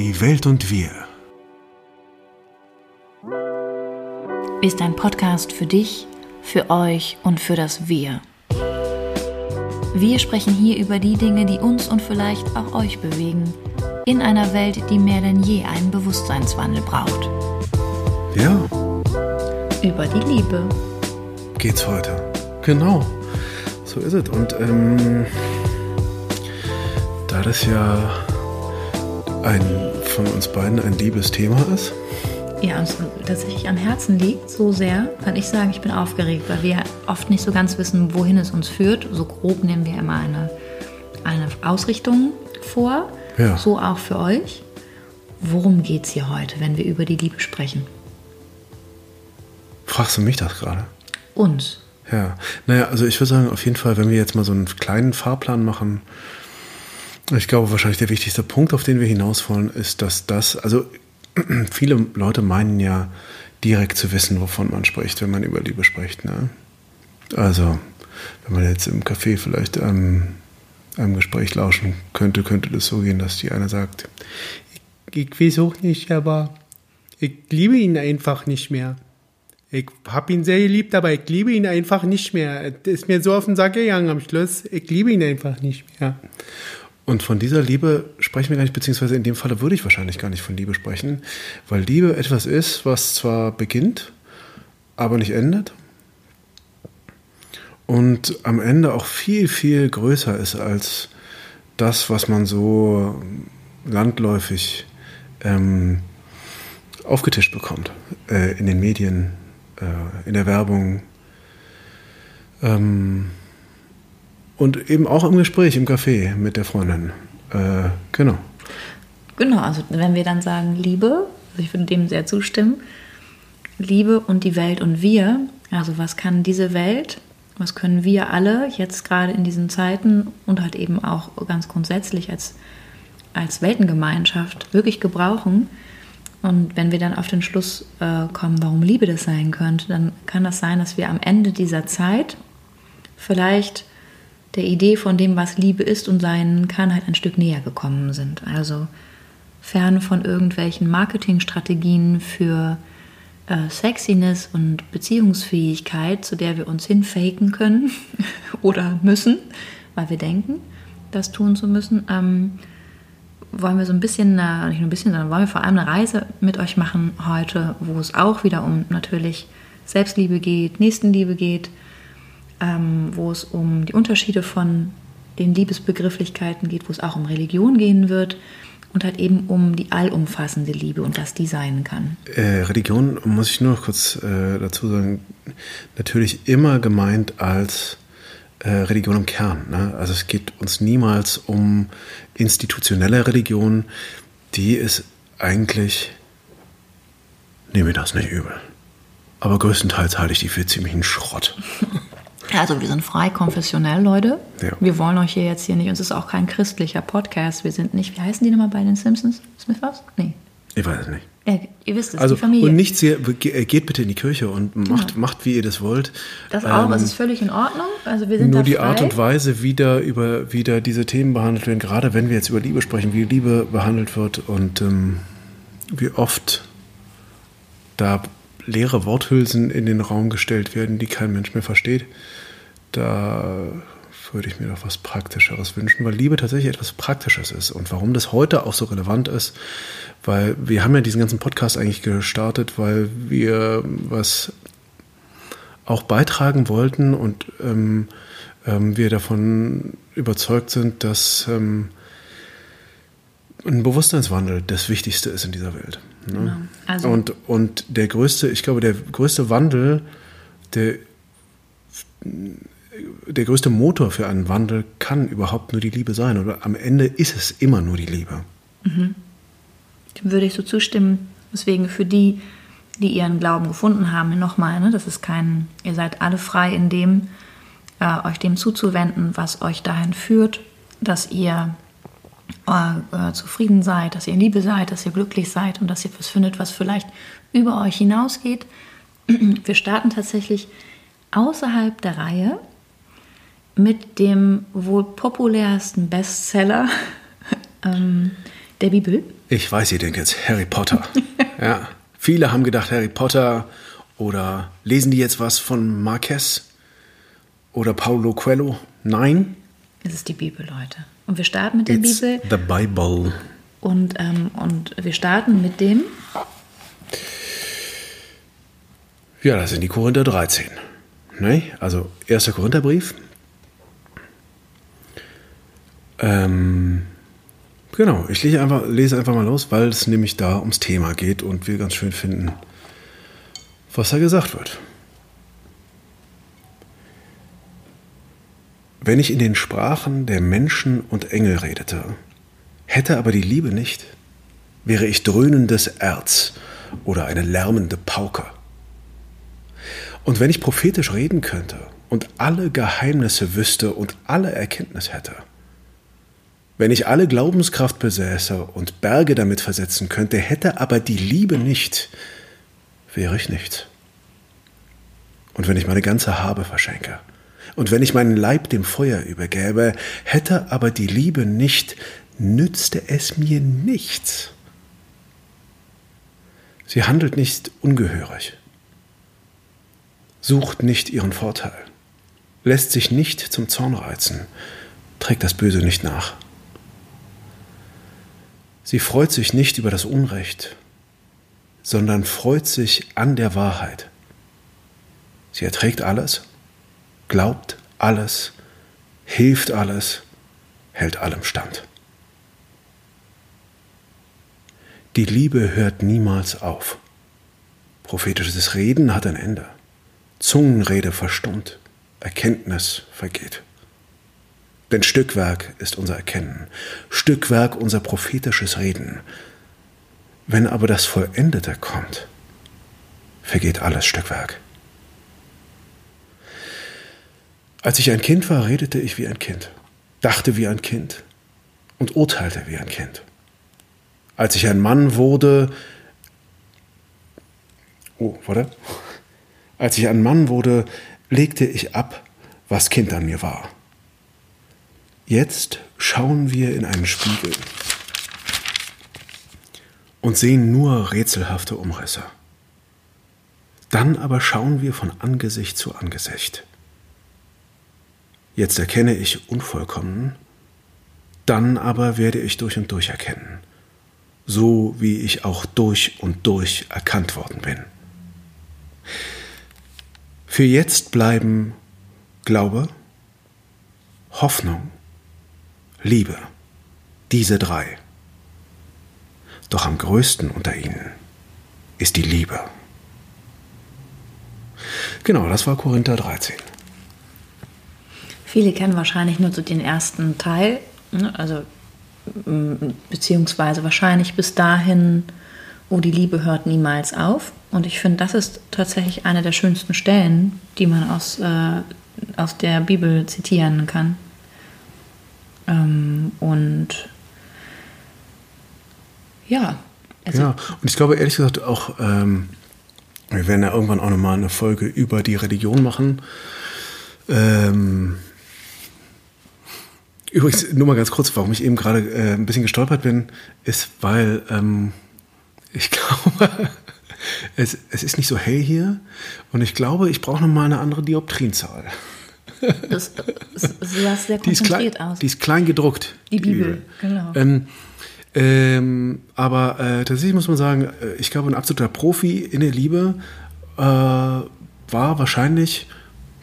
Die Welt und wir. Ist ein Podcast für dich, für euch und für das Wir. Wir sprechen hier über die Dinge, die uns und vielleicht auch euch bewegen, in einer Welt, die mehr denn je einen Bewusstseinswandel braucht. Ja, Über die Liebe. geht's heute. Genau, so ist es. Und ähm, da das ja ein von uns beiden ein liebes Thema ist, Ja, uns tatsächlich am Herzen liegt, so sehr, kann ich sagen, ich bin aufgeregt, weil wir oft nicht so ganz wissen, wohin es uns führt. So grob nehmen wir immer eine, eine Ausrichtung vor. Ja. So auch für euch. Worum geht es hier heute, wenn wir über die Liebe sprechen? fragst du mich das gerade? Uns. Ja, naja, also ich würde sagen, auf jeden Fall, wenn wir jetzt mal so einen kleinen Fahrplan machen, ich glaube wahrscheinlich der wichtigste Punkt, auf den wir hinaus wollen, ist, dass das, also viele Leute meinen ja direkt zu wissen, wovon man spricht, wenn man über Liebe spricht. Ne? Also, wenn man jetzt im Café vielleicht ähm, einem Gespräch lauschen könnte, könnte das so gehen, dass die eine sagt, Ich weiß auch nicht, aber ich liebe ihn einfach nicht mehr. Ich hab ihn sehr geliebt, aber ich liebe ihn einfach nicht mehr. Es ist mir so auf den Sack gegangen am Schluss. Ich liebe ihn einfach nicht mehr. Und von dieser Liebe sprechen wir gar nicht, beziehungsweise in dem Falle würde ich wahrscheinlich gar nicht von Liebe sprechen, weil Liebe etwas ist, was zwar beginnt, aber nicht endet. Und am Ende auch viel, viel größer ist als das, was man so landläufig ähm, aufgetischt bekommt. Äh, in den Medien, äh, in der Werbung. Ähm, und eben auch im Gespräch, im Café mit der Freundin. Äh, genau. Genau, also wenn wir dann sagen Liebe, also ich würde dem sehr zustimmen, Liebe und die Welt und wir, also was kann diese Welt, was können wir alle jetzt gerade in diesen Zeiten und halt eben auch ganz grundsätzlich als, als Weltengemeinschaft wirklich gebrauchen. Und wenn wir dann auf den Schluss äh, kommen, warum Liebe das sein könnte, dann kann das sein, dass wir am Ende dieser Zeit vielleicht der Idee von dem, was Liebe ist und sein kann, halt ein Stück näher gekommen sind. Also fern von irgendwelchen Marketingstrategien für äh, Sexiness und Beziehungsfähigkeit, zu der wir uns hinfaken können oder müssen, weil wir denken, das tun zu müssen, ähm, wollen wir so ein bisschen, äh, nicht nur ein bisschen, sondern wollen wir vor allem eine Reise mit euch machen heute, wo es auch wieder um natürlich Selbstliebe geht, Nächstenliebe geht, ähm, wo es um die Unterschiede von den Liebesbegrifflichkeiten geht, wo es auch um Religion gehen wird und halt eben um die allumfassende Liebe und was die sein kann. Äh, Religion, muss ich nur noch kurz äh, dazu sagen, natürlich immer gemeint als äh, Religion im Kern. Ne? Also es geht uns niemals um institutionelle Religion, die ist eigentlich, nehme mir das nicht übel. Aber größtenteils halte ich die für ziemlichen Schrott. Also wir sind frei konfessionell, Leute. Ja. Wir wollen euch hier jetzt hier nicht, uns ist auch kein christlicher Podcast. Wir sind nicht, wie heißen die nochmal bei den Simpsons? Smithers? Nee. Ich weiß es nicht. Ja, ihr wisst es, Also, die Familie. und nicht sehr, ge- geht bitte in die Kirche und macht, macht wie ihr das wollt. das auch, Ähm, das ist völlig in Ordnung. Also wir sind Nur die frei. Art und Weise, wie da, über, wie da diese Themen behandelt werden, gerade wenn wir jetzt über Liebe sprechen, wie Liebe behandelt wird und ähm, wie oft da leere Worthülsen in den Raum gestellt werden, die kein Mensch mehr versteht, da würde ich mir doch was Praktischeres wünschen, weil Liebe tatsächlich etwas Praktisches ist. Und warum das heute auch so relevant ist, weil wir haben ja diesen ganzen Podcast eigentlich gestartet, weil wir was auch beitragen wollten und ähm, ähm, wir davon überzeugt sind, dass ähm, ein Bewusstseinswandel das Wichtigste ist in dieser Welt. Ne? Genau. Also- und, und der größte, ich glaube, der größte Wandel, der, der größte Motor für einen Wandel kann überhaupt nur die Liebe sein. Oder am Ende ist es immer nur die Liebe. Dem würde ich so zustimmen. Deswegen für die, die ihren Glauben gefunden haben, nochmal, ne, das ist kein, ihr seid alle frei in dem, äh, euch dem zuzuwenden, was euch dahin führt, dass ihr äh, äh, zufrieden seid, dass ihr in Liebe seid, dass ihr glücklich seid und dass ihr was findet, was vielleicht über euch hinausgeht. Wir starten tatsächlich außerhalb der Reihe mit dem wohl populärsten Bestseller, ähm, Der Bibel? Ich weiß, ihr denkt jetzt Harry Potter. ja. Viele haben gedacht Harry Potter oder lesen die jetzt was von Marquez oder Paulo Coelho? Nein. Es ist die Bibel, Leute. Und wir starten mit der It's Bibel. the Bible. Und, ähm, und wir starten mit dem. Ja, das sind die Korinther 13. Ne? Also, erster Korintherbrief. Ähm, genau, ich lese einfach, lese einfach mal los, weil es nämlich da ums Thema geht und wir ganz schön finden, was da gesagt wird. Wenn ich in den Sprachen der Menschen und Engel redete, hätte aber die Liebe nicht, wäre ich dröhnendes Erz oder eine lärmende Pauke. Und wenn ich prophetisch reden könnte und alle Geheimnisse wüsste und alle Erkenntnis hätte, wenn ich alle Glaubenskraft besäße und Berge damit versetzen könnte, hätte aber die Liebe nicht, wäre ich nichts. Und wenn ich meine ganze Habe verschenke, und wenn ich meinen Leib dem Feuer übergäbe, hätte aber die Liebe nicht, nützte es mir nichts. Sie handelt nicht ungehörig, sucht nicht ihren Vorteil, lässt sich nicht zum Zorn reizen, trägt das Böse nicht nach. Sie freut sich nicht über das Unrecht, sondern freut sich an der Wahrheit. Sie erträgt alles, glaubt alles, hilft alles, hält allem stand. Die Liebe hört niemals auf. Prophetisches Reden hat ein Ende. Zungenrede verstummt, Erkenntnis vergeht. Denn Stückwerk ist unser Erkennen, Stückwerk unser prophetisches Reden. Wenn aber das Vollendete kommt, vergeht alles Stückwerk. Als ich ein Kind war, redete ich wie ein Kind, dachte wie ein Kind und urteilte wie ein Kind. Als ich ein Mann wurde, oh, warte, als ich ein Mann wurde, legte ich ab, was Kind an mir war. Jetzt schauen wir in einen Spiegel und sehen nur rätselhafte Umrisse. Dann aber schauen wir von Angesicht zu Angesicht. Jetzt erkenne ich unvollkommen, dann aber werde ich durch und durch erkennen, so wie ich auch durch und durch erkannt worden bin. Für jetzt bleiben Glaube, Hoffnung, Liebe, diese drei. Doch am größten unter ihnen ist die Liebe. Genau, das war Korinther 13. Viele kennen wahrscheinlich nur so den ersten Teil, ne? also beziehungsweise wahrscheinlich bis dahin, wo die Liebe hört niemals auf. Und ich finde, das ist tatsächlich eine der schönsten Stellen, die man aus, äh, aus der Bibel zitieren kann. Ähm, und ja, also ja, und ich glaube ehrlich gesagt auch, ähm, wir werden ja irgendwann auch nochmal eine Folge über die Religion machen. Ähm, übrigens, nur mal ganz kurz, warum ich eben gerade äh, ein bisschen gestolpert bin, ist, weil ähm, ich glaube, es, es ist nicht so hell hier und ich glaube, ich brauche nochmal eine andere Dioptrienzahl. Das, das, das sah sehr Die ist, klein, konzentriert aus. die ist klein gedruckt. Die Bibel, genau. Ähm, ähm, aber äh, tatsächlich muss man sagen, äh, ich glaube, ein absoluter Profi in der Liebe äh, war wahrscheinlich,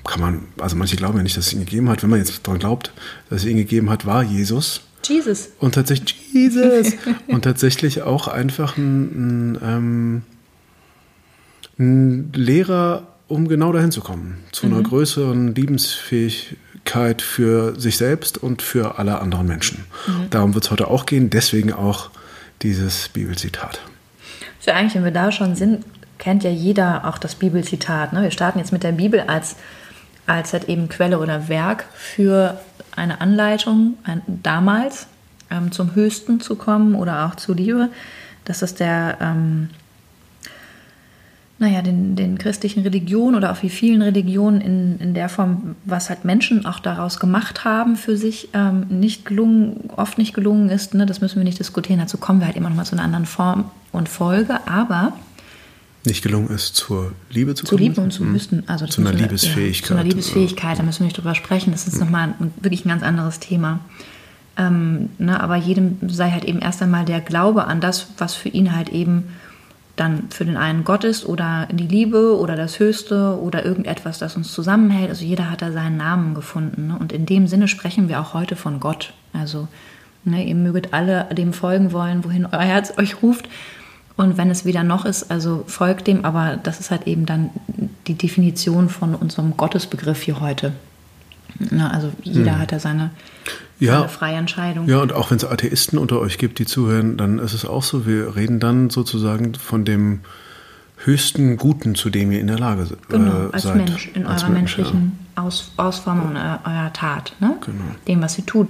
kann man, also manche glauben ja nicht, dass es ihn gegeben hat. Wenn man jetzt daran glaubt, dass es ihn gegeben hat, war Jesus. Jesus. Und tatsächlich Jesus. und tatsächlich auch einfach ein, ein, ähm, ein Lehrer, um genau dahin zu kommen. Zu einer größeren Liebensfähigkeit für sich selbst und für alle anderen Menschen. Darum wird es heute auch gehen. Deswegen auch dieses Bibelzitat. Für eigentlich, wenn wir da schon sind, kennt ja jeder auch das Bibelzitat. Ne? Wir starten jetzt mit der Bibel als, als halt eben Quelle oder Werk für eine Anleitung ein, damals ähm, zum Höchsten zu kommen oder auch zu Liebe. Das ist der, ähm, naja, den, den christlichen Religionen oder auch wie vielen Religionen in, in der Form, was halt Menschen auch daraus gemacht haben für sich, ähm, nicht gelungen, oft nicht gelungen ist. Ne? Das müssen wir nicht diskutieren. Dazu kommen wir halt immer noch mal zu einer anderen Form und Folge. Aber nicht gelungen ist, zur Liebe zu zu kommen. Liebe und zu Mhm. Wüsten. Also zu einer müssen Liebesfähigkeit. Ja, zu einer Liebesfähigkeit, da müssen wir nicht drüber sprechen. Das ist nochmal ein, wirklich ein ganz anderes Thema. Ähm, ne, aber jedem sei halt eben erst einmal der Glaube an das, was für ihn halt eben dann für den einen Gott ist oder die Liebe oder das Höchste oder irgendetwas, das uns zusammenhält. Also jeder hat da seinen Namen gefunden. Ne? Und in dem Sinne sprechen wir auch heute von Gott. Also ne, ihr möget alle dem folgen wollen, wohin euer Herz euch ruft. Und wenn es wieder noch ist, also folgt dem, aber das ist halt eben dann die Definition von unserem Gottesbegriff hier heute. Na, also jeder hat da seine, Ja. seine freie Entscheidung. Ja, und auch wenn es Atheisten unter euch gibt, die zuhören, dann ist es auch so, wir reden dann sozusagen von dem höchsten Guten, zu dem ihr in der Lage se- Genau, äh, als seid. Mensch, in Als eurer Mensch, menschlichen Aus, Ausformung eurer, eurer Tat, ne? Genau. dem, was sie tut.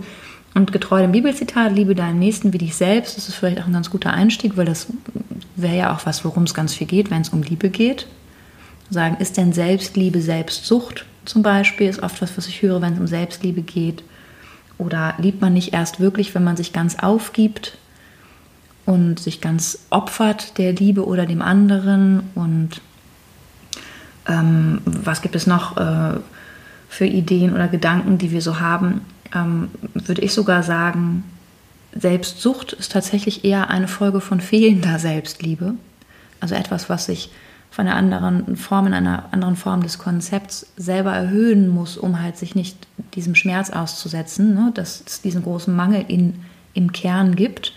Und getreu dem Bibelzitat, liebe deinen Nächsten wie dich selbst, das ist vielleicht auch ein ganz guter Einstieg, weil das wäre ja auch was, worum es ganz viel geht, wenn es um Liebe geht. Sagen, ist denn Selbstliebe Selbstsucht zum Beispiel, ist oft was, was ich höre, wenn es um Selbstliebe geht. Oder liebt man nicht erst wirklich, wenn man sich ganz aufgibt und sich ganz opfert der Liebe oder dem anderen und ähm, was gibt es noch äh, für Ideen oder Gedanken, die wir so haben, ähm, würde ich sogar sagen, Selbstsucht ist tatsächlich eher eine Folge von fehlender Selbstliebe. Also etwas, was sich von einer anderen Form, in einer anderen Form des Konzepts selber erhöhen muss, um halt sich nicht diesem Schmerz auszusetzen, ne? dass es diesen großen Mangel in, im Kern gibt,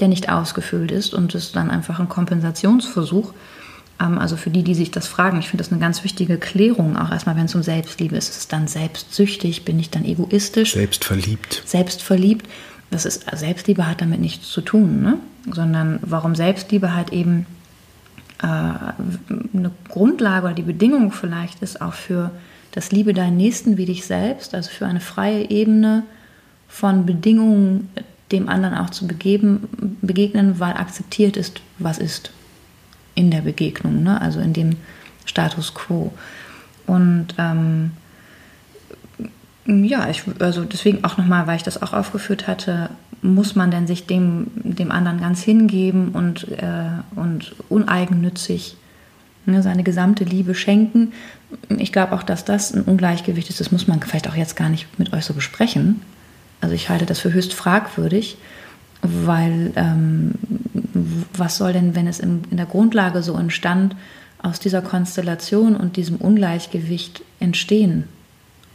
der nicht ausgefüllt ist und es dann einfach ein Kompensationsversuch. Ähm, also für die, die sich das fragen, ich finde das eine ganz wichtige Klärung, auch erstmal, wenn es um Selbstliebe ist. Ist es dann selbstsüchtig? Bin ich dann egoistisch? Selbst verliebt. selbstverliebt. Das ist, Selbstliebe hat damit nichts zu tun, ne? sondern warum Selbstliebe halt eben eine Grundlage oder die Bedingung vielleicht ist auch für das Liebe deinen Nächsten wie dich selbst, also für eine freie Ebene von Bedingungen dem anderen auch zu begeben, begegnen, weil akzeptiert ist, was ist in der Begegnung, ne? also in dem Status quo. Und ähm, ja, ich, also deswegen auch nochmal, weil ich das auch aufgeführt hatte, muss man denn sich dem, dem anderen ganz hingeben und, äh, und uneigennützig ne, seine gesamte Liebe schenken. Ich glaube auch, dass das ein Ungleichgewicht ist. Das muss man vielleicht auch jetzt gar nicht mit euch so besprechen. Also ich halte das für höchst fragwürdig, weil ähm, was soll denn, wenn es in, in der Grundlage so entstand, aus dieser Konstellation und diesem Ungleichgewicht entstehen?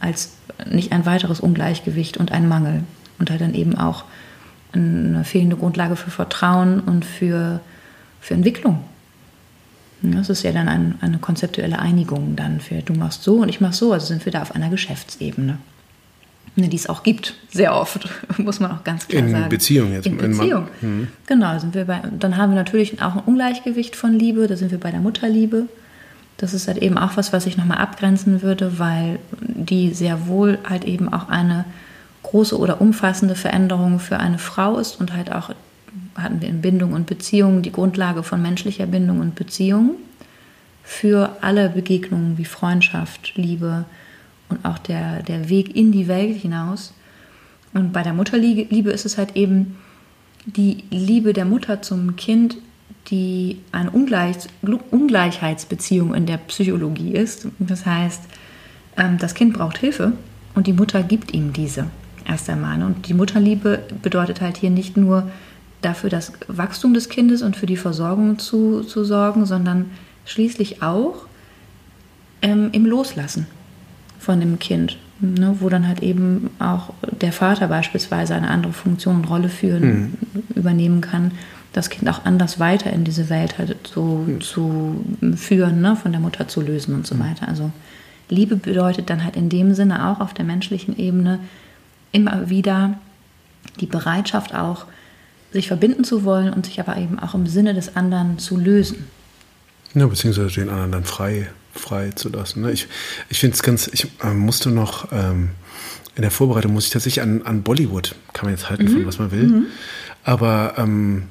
Als nicht ein weiteres Ungleichgewicht und ein Mangel. Und halt dann eben auch eine fehlende Grundlage für Vertrauen und für, für Entwicklung. Das ist ja dann ein, eine konzeptuelle Einigung dann für du machst so und ich mach so. Also sind wir da auf einer Geschäftsebene. Ne, Die es auch gibt, sehr oft, muss man auch ganz klar In sagen. Beziehung jetzt, In in Beziehung. Genau, sind wir bei, dann haben wir natürlich auch ein Ungleichgewicht von Liebe, da sind wir bei der Mutterliebe. Das ist halt eben auch was, was ich nochmal abgrenzen würde, weil die sehr wohl halt eben auch eine große oder umfassende Veränderung für eine Frau ist und halt auch hatten wir in Bindung und Beziehung die Grundlage von menschlicher Bindung und Beziehung für alle Begegnungen wie Freundschaft, Liebe und auch der, der Weg in die Welt hinaus. Und bei der Mutterliebe ist es halt eben die Liebe der Mutter zum Kind, die eine Ungleich, Ungleichheitsbeziehung in der Psychologie ist. Das heißt, ähm, das Kind braucht Hilfe und die Mutter gibt ihm diese erst einmal. Und die Mutterliebe bedeutet halt hier nicht nur dafür das Wachstum des Kindes und für die Versorgung zu, zu sorgen, sondern schließlich auch ähm, im Loslassen von dem Kind, ne, wo dann halt eben auch der Vater beispielsweise eine andere Funktion und Rolle führen, übernehmen kann, das Kind auch anders weiter in diese Welt halt so zu führen, ne, von der Mutter zu lösen und so weiter. Also Liebe bedeutet dann halt in dem Sinne auch auf der menschlichen Ebene immer wieder die Bereitschaft auch, sich verbinden zu wollen und sich aber eben auch im Sinne des anderen zu lösen. Ja, beziehungsweise den anderen dann frei, frei zu lassen. ne? Ich, ich finde es ganz, ich äh, musste noch, ähm, in der Vorbereitung muss ich tatsächlich an, an Bollywood, kann man jetzt halten von was man will, aber ähm,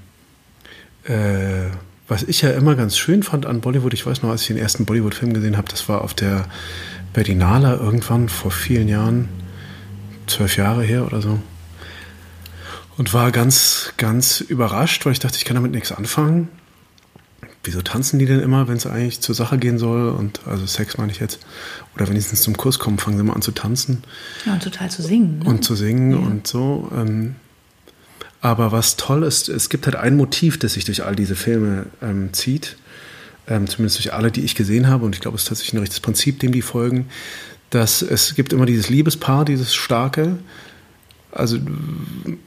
äh, was ich ja immer ganz schön fand an Bollywood, ich weiß noch, als ich den ersten Bollywood-Film gesehen habe, das war auf der Berlinale irgendwann vor vielen Jahren, zwölf Jahre her oder so. Und war ganz, ganz überrascht, weil ich dachte, ich kann damit nichts anfangen. Wieso tanzen die denn immer, wenn es eigentlich zur Sache gehen soll? Und also Sex meine ich jetzt. Oder wenigstens zum Kurs kommen, fangen sie mal an zu tanzen. Ja, und total zu singen. Ne? Und zu singen ja. und so. Ähm, aber was toll ist, es gibt halt ein Motiv, das sich durch all diese Filme ähm, zieht, ähm, zumindest durch alle, die ich gesehen habe, und ich glaube, es ist tatsächlich ein richtiges Prinzip, dem die folgen, dass es gibt immer dieses Liebespaar, dieses starke, also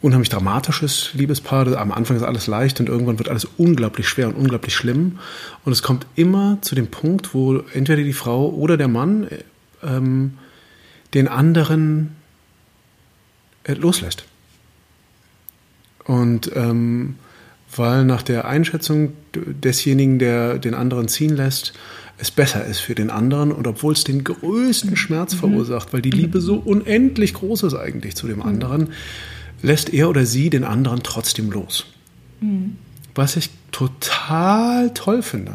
unheimlich dramatisches Liebespaar. Am Anfang ist alles leicht und irgendwann wird alles unglaublich schwer und unglaublich schlimm. Und es kommt immer zu dem Punkt, wo entweder die Frau oder der Mann ähm, den anderen äh, loslässt. Und ähm, weil nach der Einschätzung desjenigen, der den anderen ziehen lässt, es besser ist für den anderen und obwohl es den größten Schmerz mhm. verursacht, weil die Liebe so unendlich groß ist eigentlich zu dem mhm. anderen, lässt er oder sie den anderen trotzdem los. Mhm. Was ich total toll finde,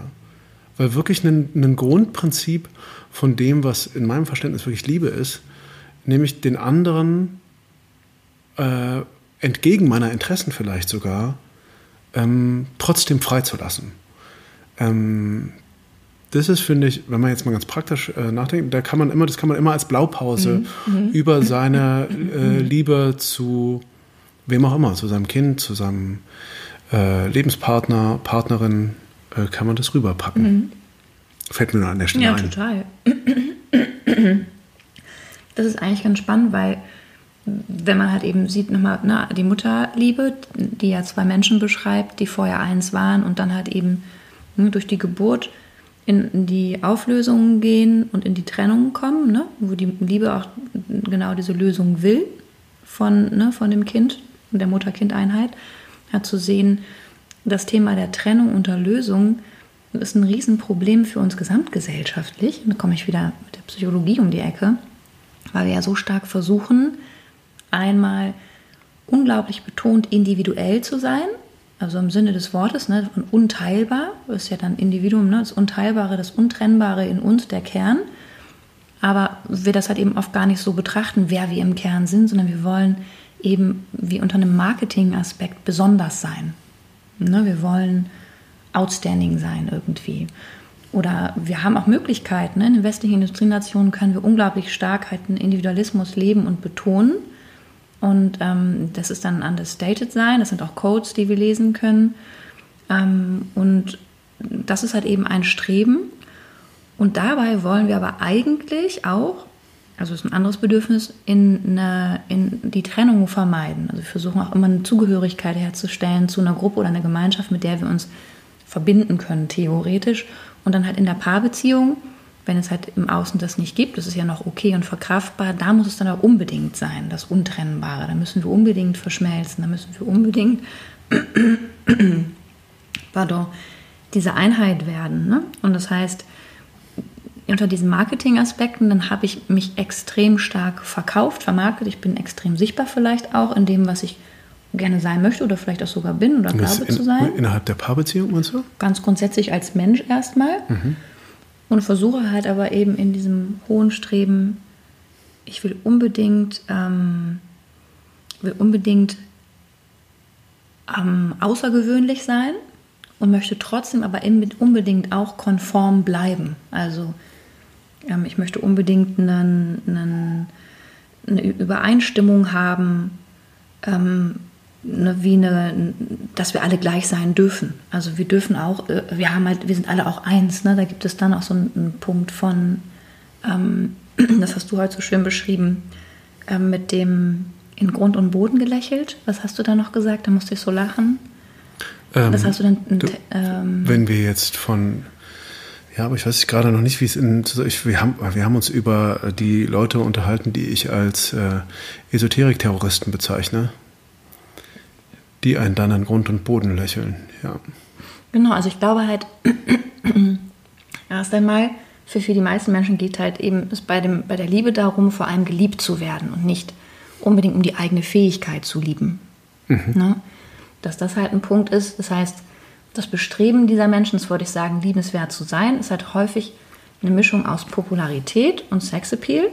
weil wirklich ein, ein Grundprinzip von dem, was in meinem Verständnis wirklich Liebe ist, nämlich den anderen äh, entgegen meiner Interessen vielleicht sogar, ähm, trotzdem freizulassen. Ähm, das ist, finde ich, wenn man jetzt mal ganz praktisch äh, nachdenkt, da kann man immer, das kann man immer als Blaupause mhm. mhm. über seine äh, Liebe zu wem auch immer, zu seinem Kind, zu seinem äh, Lebenspartner, Partnerin, äh, kann man das rüberpacken. Mhm. Fällt mir nur an der Stelle ja, ein. Ja, total. Das ist eigentlich ganz spannend, weil wenn man halt eben sieht, nochmal ne, die Mutterliebe, die ja zwei Menschen beschreibt, die vorher eins waren und dann halt eben ne, durch die Geburt in die Auflösung gehen und in die Trennung kommen, ne, wo die Liebe auch genau diese Lösung will von, ne, von dem Kind der Mutter-Kind-Einheit, ja, zu sehen, das Thema der Trennung und der Lösung ist ein Riesenproblem für uns gesamtgesellschaftlich. Da komme ich wieder mit der Psychologie um die Ecke, weil wir ja so stark versuchen, einmal unglaublich betont individuell zu sein, also im Sinne des Wortes, ne, von unteilbar, ist ja dann Individuum, ne, das Unteilbare, das Untrennbare in uns, der Kern. Aber wir das halt eben oft gar nicht so betrachten, wer wir im Kern sind, sondern wir wollen eben wie unter einem Marketing-Aspekt besonders sein. Ne, wir wollen outstanding sein irgendwie. Oder wir haben auch Möglichkeiten. Ne? In den westlichen Industrienationen können wir unglaublich stark halt einen Individualismus leben und betonen und ähm, das ist dann understated sein. Das sind auch Codes, die wir lesen können. Ähm, und das ist halt eben ein Streben. Und dabei wollen wir aber eigentlich auch, also ist ein anderes Bedürfnis, in, eine, in die Trennung vermeiden. Also wir versuchen auch immer eine Zugehörigkeit herzustellen zu einer Gruppe oder einer Gemeinschaft, mit der wir uns verbinden können, theoretisch. Und dann halt in der Paarbeziehung wenn es halt im Außen das nicht gibt, das ist ja noch okay und verkraftbar, da muss es dann auch unbedingt sein, das Untrennbare. Da müssen wir unbedingt verschmelzen, da müssen wir unbedingt pardon, diese Einheit werden. Ne? Und das heißt, unter diesen Marketingaspekten, dann habe ich mich extrem stark verkauft, vermarktet. Ich bin extrem sichtbar vielleicht auch in dem, was ich gerne sein möchte oder vielleicht auch sogar bin oder glaube in, zu sein. Innerhalb der Paarbeziehung meinst du? Ganz grundsätzlich als Mensch erstmal. Mhm. Und versuche halt aber eben in diesem hohen Streben, ich will unbedingt, ähm, will unbedingt ähm, außergewöhnlich sein und möchte trotzdem aber unbedingt auch konform bleiben. Also ähm, ich möchte unbedingt einen, einen, eine Übereinstimmung haben ähm, wie eine, dass wir alle gleich sein dürfen. Also wir dürfen auch, äh, wir haben halt, wir sind alle auch eins. Ne? Da gibt es dann auch so einen, einen Punkt von, ähm, das hast du heute so schön beschrieben, äh, mit dem in Grund und Boden gelächelt. Was hast du da noch gesagt? Da musste ich so lachen. Ähm, Was hast du denn? Du, ähm, wenn wir jetzt von ja, aber ich weiß gerade noch nicht, wie es in. Ich, wir, haben, wir haben uns über die Leute unterhalten, die ich als äh, Esoterik-Terroristen bezeichne die einen dann an Grund und Boden lächeln. Ja. Genau, also ich glaube halt, erst einmal, für, für die meisten Menschen geht halt eben es bei, dem, bei der Liebe darum, vor allem geliebt zu werden und nicht unbedingt um die eigene Fähigkeit zu lieben. Mhm. Ne? Dass das halt ein Punkt ist, das heißt, das Bestreben dieser Menschen, das würde ich sagen, liebenswert zu sein, ist halt häufig eine Mischung aus Popularität und Sexappeal.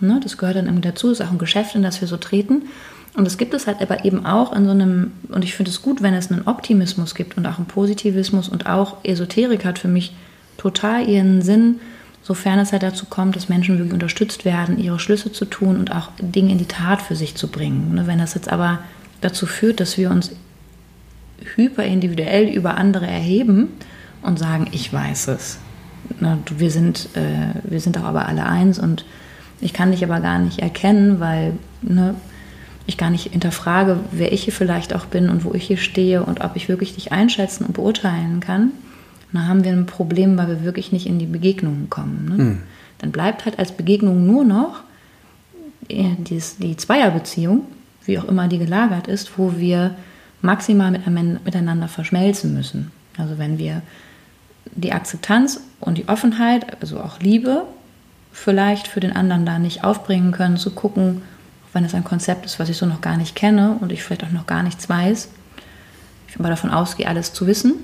Ne, das gehört dann irgendwie dazu, ist auch ein Geschäft, in das wir so treten. Und es gibt es halt aber eben auch in so einem, und ich finde es gut, wenn es einen Optimismus gibt und auch einen Positivismus und auch Esoterik hat für mich total ihren Sinn, sofern es halt dazu kommt, dass Menschen wirklich unterstützt werden, ihre Schlüsse zu tun und auch Dinge in die Tat für sich zu bringen. Ne, wenn das jetzt aber dazu führt, dass wir uns hyperindividuell über andere erheben und sagen, ich weiß es. Na, wir, sind, äh, wir sind doch aber alle eins und ich kann dich aber gar nicht erkennen, weil ne, ich gar nicht hinterfrage, wer ich hier vielleicht auch bin und wo ich hier stehe und ob ich wirklich dich einschätzen und beurteilen kann. Dann haben wir ein Problem, weil wir wirklich nicht in die Begegnungen kommen. Ne? Mhm. Dann bleibt halt als Begegnung nur noch äh, die, die Zweierbeziehung, wie auch immer die gelagert ist, wo wir maximal miteinander verschmelzen müssen. Also wenn wir die Akzeptanz und die Offenheit, also auch Liebe, vielleicht für den anderen da nicht aufbringen können, zu gucken, wenn es ein Konzept ist, was ich so noch gar nicht kenne und ich vielleicht auch noch gar nichts weiß, ich aber davon ausgehe, alles zu wissen,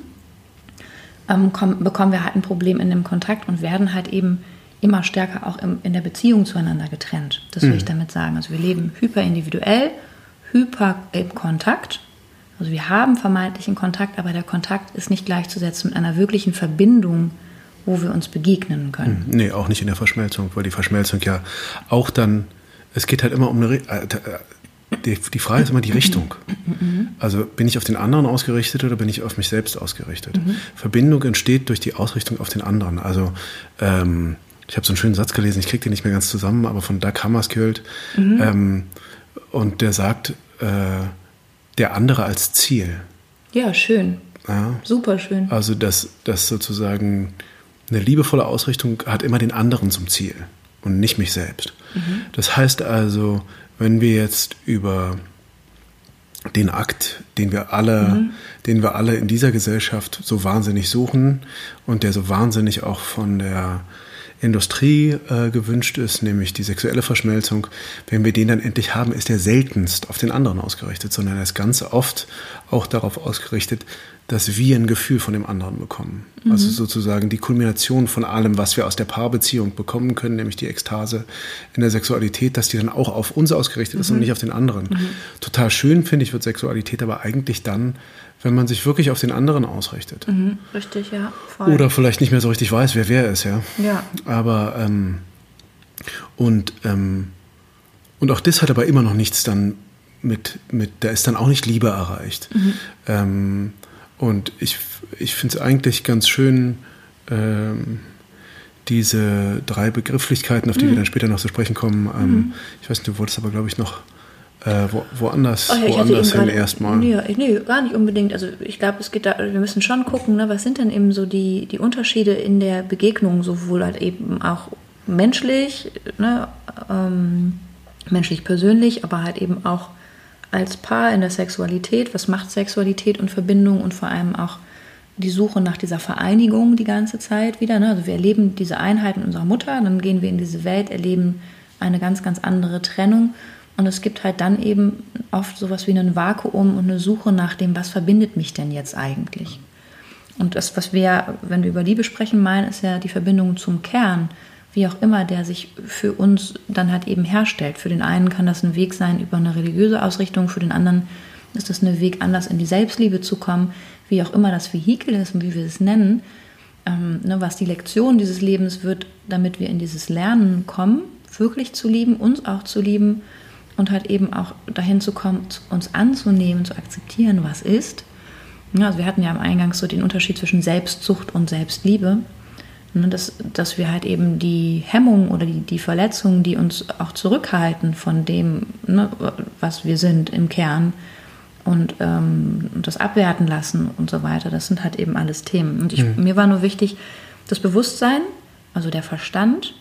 ähm, kommen, bekommen wir halt ein Problem in dem Kontakt und werden halt eben immer stärker auch im, in der Beziehung zueinander getrennt. Das will mhm. ich damit sagen. Also wir leben hyperindividuell, hyper im Kontakt also wir haben vermeintlichen Kontakt, aber der Kontakt ist nicht gleichzusetzen mit einer wirklichen Verbindung, wo wir uns begegnen können. Hm, nee, auch nicht in der Verschmelzung, weil die Verschmelzung ja auch dann, es geht halt immer um eine, äh, die, die Frage ist immer die Richtung. Also bin ich auf den anderen ausgerichtet oder bin ich auf mich selbst ausgerichtet? Mhm. Verbindung entsteht durch die Ausrichtung auf den anderen. Also ähm, ich habe so einen schönen Satz gelesen, ich kriege den nicht mehr ganz zusammen, aber von Doug Hammarskjöld. Mhm. Ähm, und der sagt, äh, der andere als Ziel. Ja, schön. Ja. Super schön. Also, dass, dass sozusagen eine liebevolle Ausrichtung hat immer den anderen zum Ziel und nicht mich selbst. Mhm. Das heißt also, wenn wir jetzt über den Akt, den wir alle, mhm. den wir alle in dieser Gesellschaft so wahnsinnig suchen und der so wahnsinnig auch von der Industrie äh, gewünscht ist, nämlich die sexuelle Verschmelzung, wenn wir den dann endlich haben, ist er seltenst auf den anderen ausgerichtet, sondern er ist ganz oft auch darauf ausgerichtet, dass wir ein Gefühl von dem anderen bekommen. Mhm. Also sozusagen die Kulmination von allem, was wir aus der Paarbeziehung bekommen können, nämlich die Ekstase in der Sexualität, dass die dann auch auf uns ausgerichtet mhm. ist und mhm. nicht auf den anderen. Mhm. Total schön, finde ich, wird Sexualität aber eigentlich dann, wenn man sich wirklich auf den anderen ausrichtet. Mhm, richtig, ja. Voll. Oder vielleicht nicht mehr so richtig weiß, wer wer ist, ja. Ja. Aber ähm, und ähm, und auch das hat aber immer noch nichts dann mit mit da ist dann auch nicht Liebe erreicht. Mhm. Ähm, und ich ich finde es eigentlich ganz schön. Ähm, diese drei Begrifflichkeiten, auf die mhm. wir dann später noch zu sprechen kommen. Ähm, mhm. Ich weiß nicht, du wolltest aber, glaube ich, noch äh, wo, woanders, oh ja, woanders hin erstmal. Nee, nee, gar nicht unbedingt. Also ich glaube, es geht da, wir müssen schon gucken, ne, was sind denn eben so die, die Unterschiede in der Begegnung, sowohl halt eben auch menschlich, ne, ähm, menschlich persönlich, aber halt eben auch als Paar in der Sexualität. Was macht Sexualität und Verbindung und vor allem auch die Suche nach dieser Vereinigung die ganze Zeit wieder. Ne? Also wir erleben diese Einheit mit unserer Mutter, dann gehen wir in diese Welt, erleben eine ganz, ganz andere Trennung und es gibt halt dann eben oft sowas wie ein Vakuum und eine Suche nach dem, was verbindet mich denn jetzt eigentlich? Und das, was wir, wenn wir über Liebe sprechen, meinen, ist ja die Verbindung zum Kern, wie auch immer der sich für uns dann halt eben herstellt. Für den einen kann das ein Weg sein über eine religiöse Ausrichtung, für den anderen ist das ein Weg, anders in die Selbstliebe zu kommen, wie auch immer das Vehikel ist und wie wir es nennen, ähm, ne, was die Lektion dieses Lebens wird, damit wir in dieses Lernen kommen, wirklich zu lieben, uns auch zu lieben und halt eben auch dahin zu kommen, uns anzunehmen, zu akzeptieren, was ist. Also wir hatten ja am Eingang so den Unterschied zwischen Selbstsucht und Selbstliebe. Ne, dass, dass wir halt eben die Hemmung oder die, die Verletzungen, die uns auch zurückhalten von dem, ne, was wir sind im Kern und ähm, das abwerten lassen und so weiter, das sind halt eben alles Themen. Und ich, mhm. mir war nur wichtig, das Bewusstsein, also der Verstand,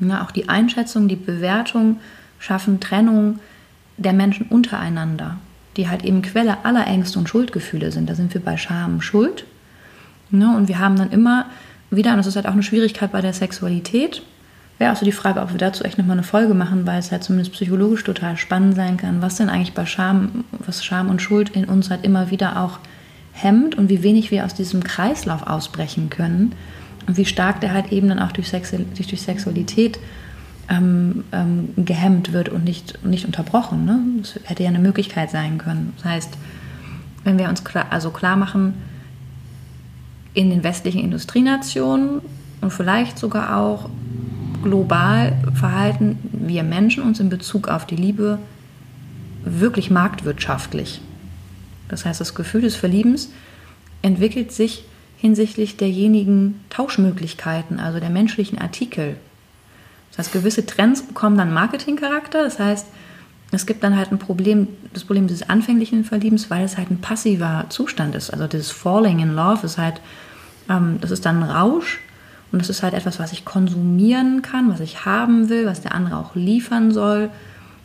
ne, auch die Einschätzung, die Bewertung, schaffen Trennung der Menschen untereinander, die halt eben Quelle aller Ängste und Schuldgefühle sind. Da sind wir bei Scham, Schuld. Ne? Und wir haben dann immer wieder, und das ist halt auch eine Schwierigkeit bei der Sexualität, wäre auch so die Frage, ob wir dazu echt nochmal eine Folge machen, weil es halt zumindest psychologisch total spannend sein kann, was denn eigentlich bei Scham, was Scham und Schuld in uns halt immer wieder auch hemmt und wie wenig wir aus diesem Kreislauf ausbrechen können und wie stark der halt eben dann auch durch, Sex, durch Sexualität ähm, ähm, gehemmt wird und nicht, nicht unterbrochen. Ne? Das hätte ja eine Möglichkeit sein können. Das heißt, wenn wir uns klar, also klar machen, in den westlichen Industrienationen und vielleicht sogar auch global verhalten wir Menschen uns in Bezug auf die Liebe wirklich marktwirtschaftlich. Das heißt, das Gefühl des Verliebens entwickelt sich hinsichtlich derjenigen Tauschmöglichkeiten, also der menschlichen Artikel. Das heißt, gewisse Trends bekommen dann Marketingcharakter. Das heißt, es gibt dann halt ein Problem, das Problem dieses anfänglichen Verliebens, weil es halt ein passiver Zustand ist. Also dieses Falling in Love ist halt, ähm, das ist dann ein Rausch und das ist halt etwas, was ich konsumieren kann, was ich haben will, was der andere auch liefern soll.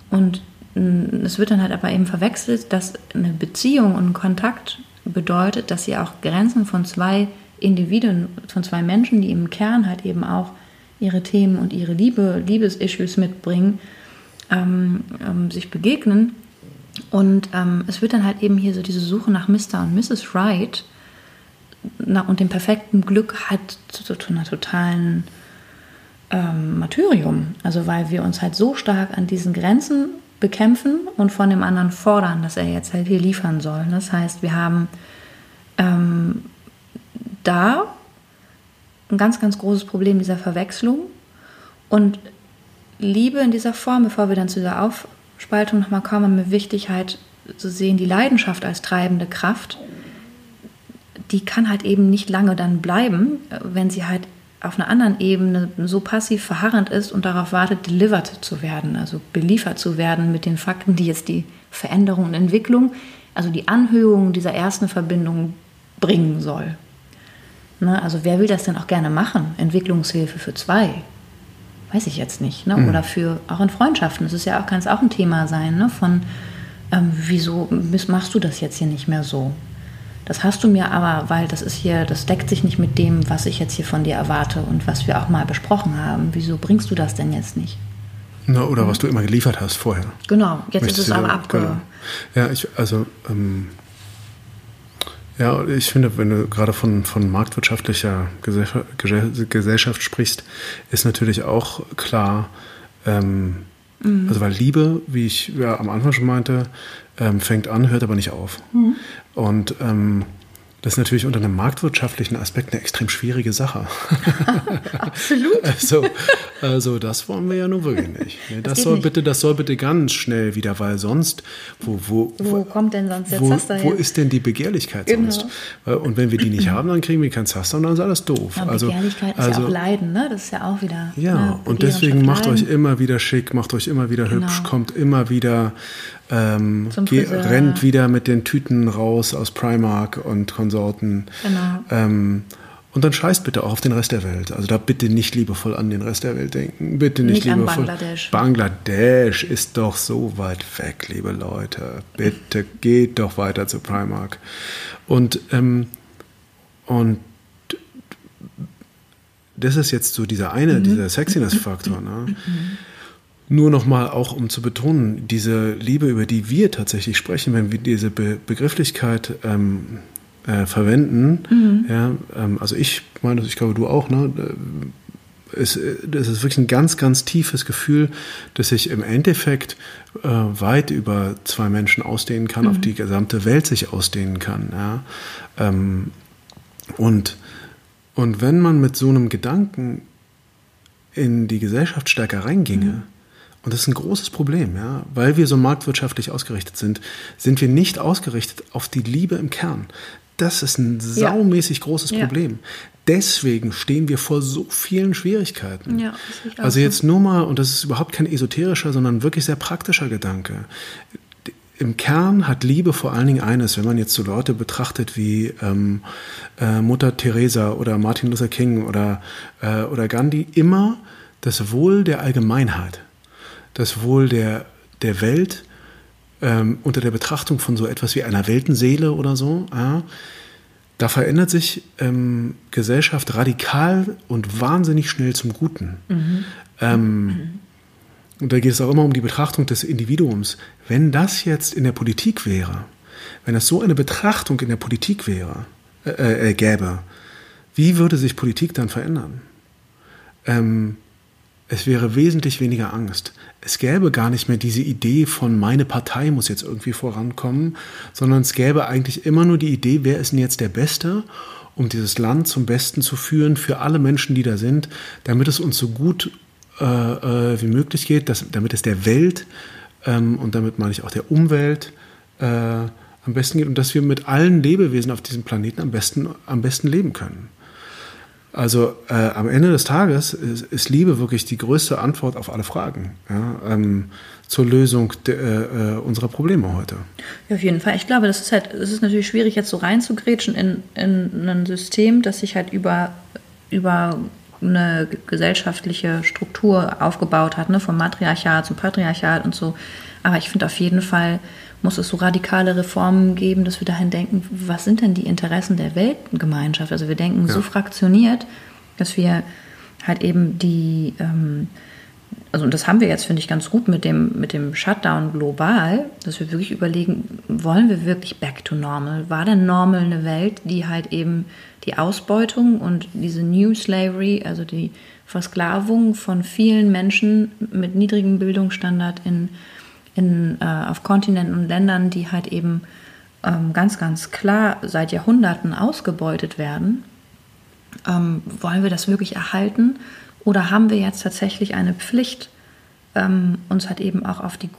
Und mm, es wird dann halt aber eben verwechselt, dass eine Beziehung und ein Kontakt bedeutet, dass sie auch Grenzen von zwei Individuen, von zwei Menschen, die im Kern halt eben auch ihre Themen und ihre Liebe, Liebesissues mitbringen, ähm, ähm, sich begegnen. Und ähm, es wird dann halt eben hier so diese Suche nach Mr. und Mrs. Right und dem perfekten Glück halt zu, zu einer totalen ähm, Martyrium. Also weil wir uns halt so stark an diesen Grenzen bekämpfen und von dem anderen fordern, dass er jetzt halt hier liefern soll. Das heißt, wir haben ähm, da ein ganz, ganz großes Problem dieser Verwechslung und Liebe in dieser Form, bevor wir dann zu dieser Aufspaltung nochmal kommen, mir wichtig halt zu sehen, die Leidenschaft als treibende Kraft, die kann halt eben nicht lange dann bleiben, wenn sie halt auf einer anderen Ebene so passiv verharrend ist und darauf wartet, delivered zu werden, also beliefert zu werden mit den Fakten, die jetzt die Veränderung und Entwicklung, also die Anhöhung dieser ersten Verbindung bringen soll. Ne? Also wer will das denn auch gerne machen? Entwicklungshilfe für zwei? Weiß ich jetzt nicht. Ne? Mhm. Oder für auch in Freundschaften. Das ist ja auch, kann es auch ein Thema sein, ne? von ähm, wieso machst du das jetzt hier nicht mehr so? Das hast du mir aber, weil das ist hier, das deckt sich nicht mit dem, was ich jetzt hier von dir erwarte und was wir auch mal besprochen haben. Wieso bringst du das denn jetzt nicht? Na, oder was du immer geliefert hast vorher. Genau, jetzt Möchtest ist es aber abge... Genau. Ja, ich, also, ähm, ja, ich finde, wenn du gerade von, von marktwirtschaftlicher Gesellschaft sprichst, ist natürlich auch klar, ähm, mhm. also weil Liebe, wie ich ja am Anfang schon meinte, ähm, fängt an, hört aber nicht auf. Mhm. Und ähm, das ist natürlich unter einem marktwirtschaftlichen Aspekt eine extrem schwierige Sache. Absolut. also, also das wollen wir ja nun wirklich nicht. Das, das soll nicht. bitte, das soll bitte ganz schnell wieder, weil sonst, wo, wo, wo kommt denn sonst der wo, Zaster Wo ist denn die Begehrlichkeit genau. sonst? Und wenn wir die nicht haben, dann kriegen wir keinen Zaster und dann ist alles doof. Aber also, Begehrlichkeit ist also, ja auch Leiden, ne? Das ist ja auch wieder. Ja, ne? und deswegen macht euch immer wieder schick, macht euch immer wieder genau. hübsch, kommt immer wieder ähm, rennt wieder mit den Tüten raus aus Primark und Konsorten. Genau. Ähm, und dann scheißt bitte auch auf den Rest der Welt. Also da bitte nicht liebevoll an den Rest der Welt denken. Bitte nicht, nicht liebevoll. Bangladesch. Bangladesch ist doch so weit weg, liebe Leute. Bitte geht doch weiter zu Primark. Und, ähm, und das ist jetzt so dieser eine, mhm. dieser Sexiness-Faktor. Ne? Mhm. Nur nochmal auch, um zu betonen, diese Liebe, über die wir tatsächlich sprechen, wenn wir diese Be Begrifflichkeit ähm, äh, verwenden, mhm. ja, ähm, also ich meine, ich glaube du auch, ne? Es, das ist wirklich ein ganz, ganz tiefes Gefühl, das sich im Endeffekt äh, weit über zwei Menschen ausdehnen kann, mhm. auf die gesamte Welt sich ausdehnen kann. Ja? Ähm, und, und wenn man mit so einem Gedanken in die Gesellschaft stärker reinginge, mhm und das ist ein großes Problem, ja, weil wir so marktwirtschaftlich ausgerichtet sind, sind wir nicht ausgerichtet auf die Liebe im Kern. Das ist ein saumäßig ja. großes Problem. Ja. Deswegen stehen wir vor so vielen Schwierigkeiten. Ja, also jetzt nur mal, und das ist überhaupt kein esoterischer, sondern wirklich sehr praktischer Gedanke. Im Kern hat Liebe vor allen Dingen eines, wenn man jetzt so Leute betrachtet wie ähm, äh, Mutter Teresa oder Martin Luther King oder, äh, oder Gandhi, immer das Wohl der Allgemeinheit das Wohl der, der Welt ähm, unter der Betrachtung von so etwas wie einer Weltenseele oder so, ja, da verändert sich ähm, Gesellschaft radikal und wahnsinnig schnell zum Guten. Mhm. Ähm, mhm. Und da geht es auch immer um die Betrachtung des Individuums. Wenn das jetzt in der Politik wäre, wenn es so eine Betrachtung in der Politik wäre, äh, äh, gäbe, wie würde sich Politik dann verändern? Ähm, es wäre wesentlich weniger Angst. Es gäbe gar nicht mehr diese Idee von meine Partei muss jetzt irgendwie vorankommen, sondern es gäbe eigentlich immer nur die Idee, wer ist denn jetzt der Beste, um dieses Land zum Besten zu führen für alle Menschen, die da sind, damit es uns so gut äh, äh, wie möglich geht, dass, damit es der Welt ähm, und damit meine ich auch der Umwelt äh, am besten geht und dass wir mit allen Lebewesen auf diesem Planeten am besten, am besten leben können. Also äh, am Ende des Tages ist, ist, Liebe wirklich die größte Antwort auf alle Fragen ja, ähm, zur Lösung de, äh, unserer Probleme heute. Ja, auf jeden Fall. Ich glaube, das ist halt, es ist natürlich schwierig, jetzt so reinzugrätschen in, in ein System, das sich halt über, über eine gesellschaftliche Struktur aufgebaut hat, ne, vom Matriarchat zum Patriarchat und so. Aber ich finde auf jeden Fall muss es so radikale Reformen geben, dass wir dahin denken, was sind denn die Interessen der Weltgemeinschaft? Also wir denken ja. so fraktioniert, dass wir halt eben die, ähm, also und das haben wir jetzt, finde ich, ganz gut mit dem, mit dem Shutdown global, dass wir wirklich überlegen, wollen wir wirklich back to normal? War denn normal eine Welt, die halt eben die Ausbeutung und diese New Slavery, also die Versklavung von vielen Menschen mit niedrigem Bildungsstandard in in, äh, auf Kontinenten und Ländern, die halt eben ähm, ganz, ganz klar seit Jahrhunderten ausgebeutet werden. Ähm, wollen wir das wirklich erhalten oder haben wir jetzt tatsächlich eine Pflicht, ähm, uns halt eben auch auf die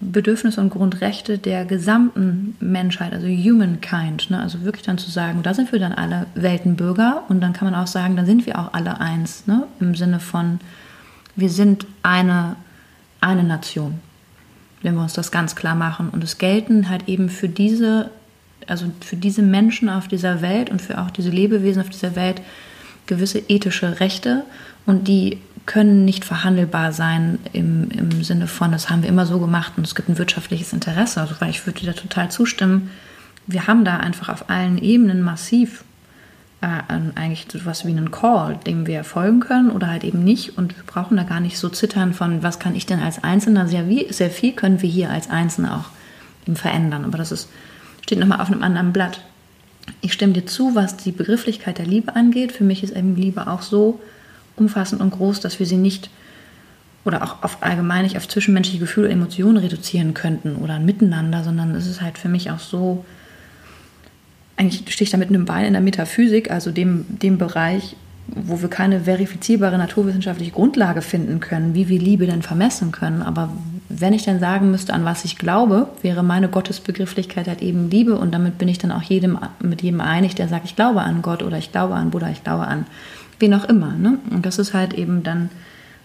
Grundbedürfnisse und Grundrechte der gesamten Menschheit, also Humankind, ne? also wirklich dann zu sagen, da sind wir dann alle Weltenbürger und dann kann man auch sagen, dann sind wir auch alle eins, ne? im Sinne von, wir sind eine eine Nation, wenn wir uns das ganz klar machen. Und es gelten halt eben für diese, also für diese Menschen auf dieser Welt und für auch diese Lebewesen auf dieser Welt gewisse ethische Rechte und die können nicht verhandelbar sein im, im Sinne von, das haben wir immer so gemacht und es gibt ein wirtschaftliches Interesse. Also, weil ich würde dir da total zustimmen. Wir haben da einfach auf allen Ebenen massiv äh, eigentlich sowas wie einen Call, dem wir folgen können oder halt eben nicht. Und wir brauchen da gar nicht so zittern von, was kann ich denn als Einzelner, sehr, sehr viel können wir hier als Einzelne auch verändern. Aber das ist, steht nochmal auf einem anderen Blatt. Ich stimme dir zu, was die Begrifflichkeit der Liebe angeht. Für mich ist eben Liebe auch so umfassend und groß, dass wir sie nicht oder auch auf allgemein nicht auf zwischenmenschliche Gefühle und Emotionen reduzieren könnten oder ein Miteinander, sondern es ist halt für mich auch so eigentlich stehe ich da mit einem Bein in der Metaphysik, also dem, dem Bereich, wo wir keine verifizierbare naturwissenschaftliche Grundlage finden können, wie wir Liebe denn vermessen können. Aber wenn ich dann sagen müsste, an was ich glaube, wäre meine Gottesbegrifflichkeit halt eben Liebe und damit bin ich dann auch jedem, mit jedem einig, der sagt, ich glaube an Gott oder ich glaube an Buddha, ich glaube an wen auch immer. Ne? Und das ist halt eben dann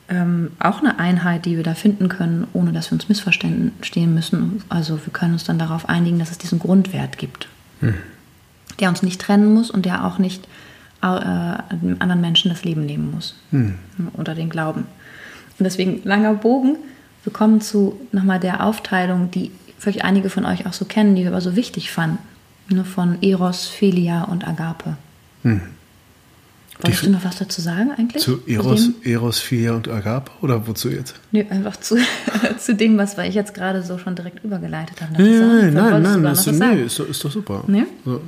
ähm, auch eine Einheit, die wir da finden können, ohne dass wir uns missverstehen müssen. Also wir können uns dann darauf einigen, dass es diesen Grundwert gibt. Hm der uns nicht trennen muss und der auch nicht äh, anderen Menschen das Leben nehmen muss hm. oder den Glauben. Und deswegen langer Bogen. Wir kommen zu nochmal der Aufteilung, die vielleicht einige von euch auch so kennen, die wir aber so wichtig fanden, ne, von Eros, Philia und Agape. Hm. Wolltest du noch was dazu sagen eigentlich? Zu Eros, Eros, Philia und Agape oder wozu jetzt? Nee, einfach zu, zu dem, was ich jetzt gerade so schon direkt übergeleitet habe. Nee, nein, nein, nein, das, nee, ist, ist, doch super. Nee? So.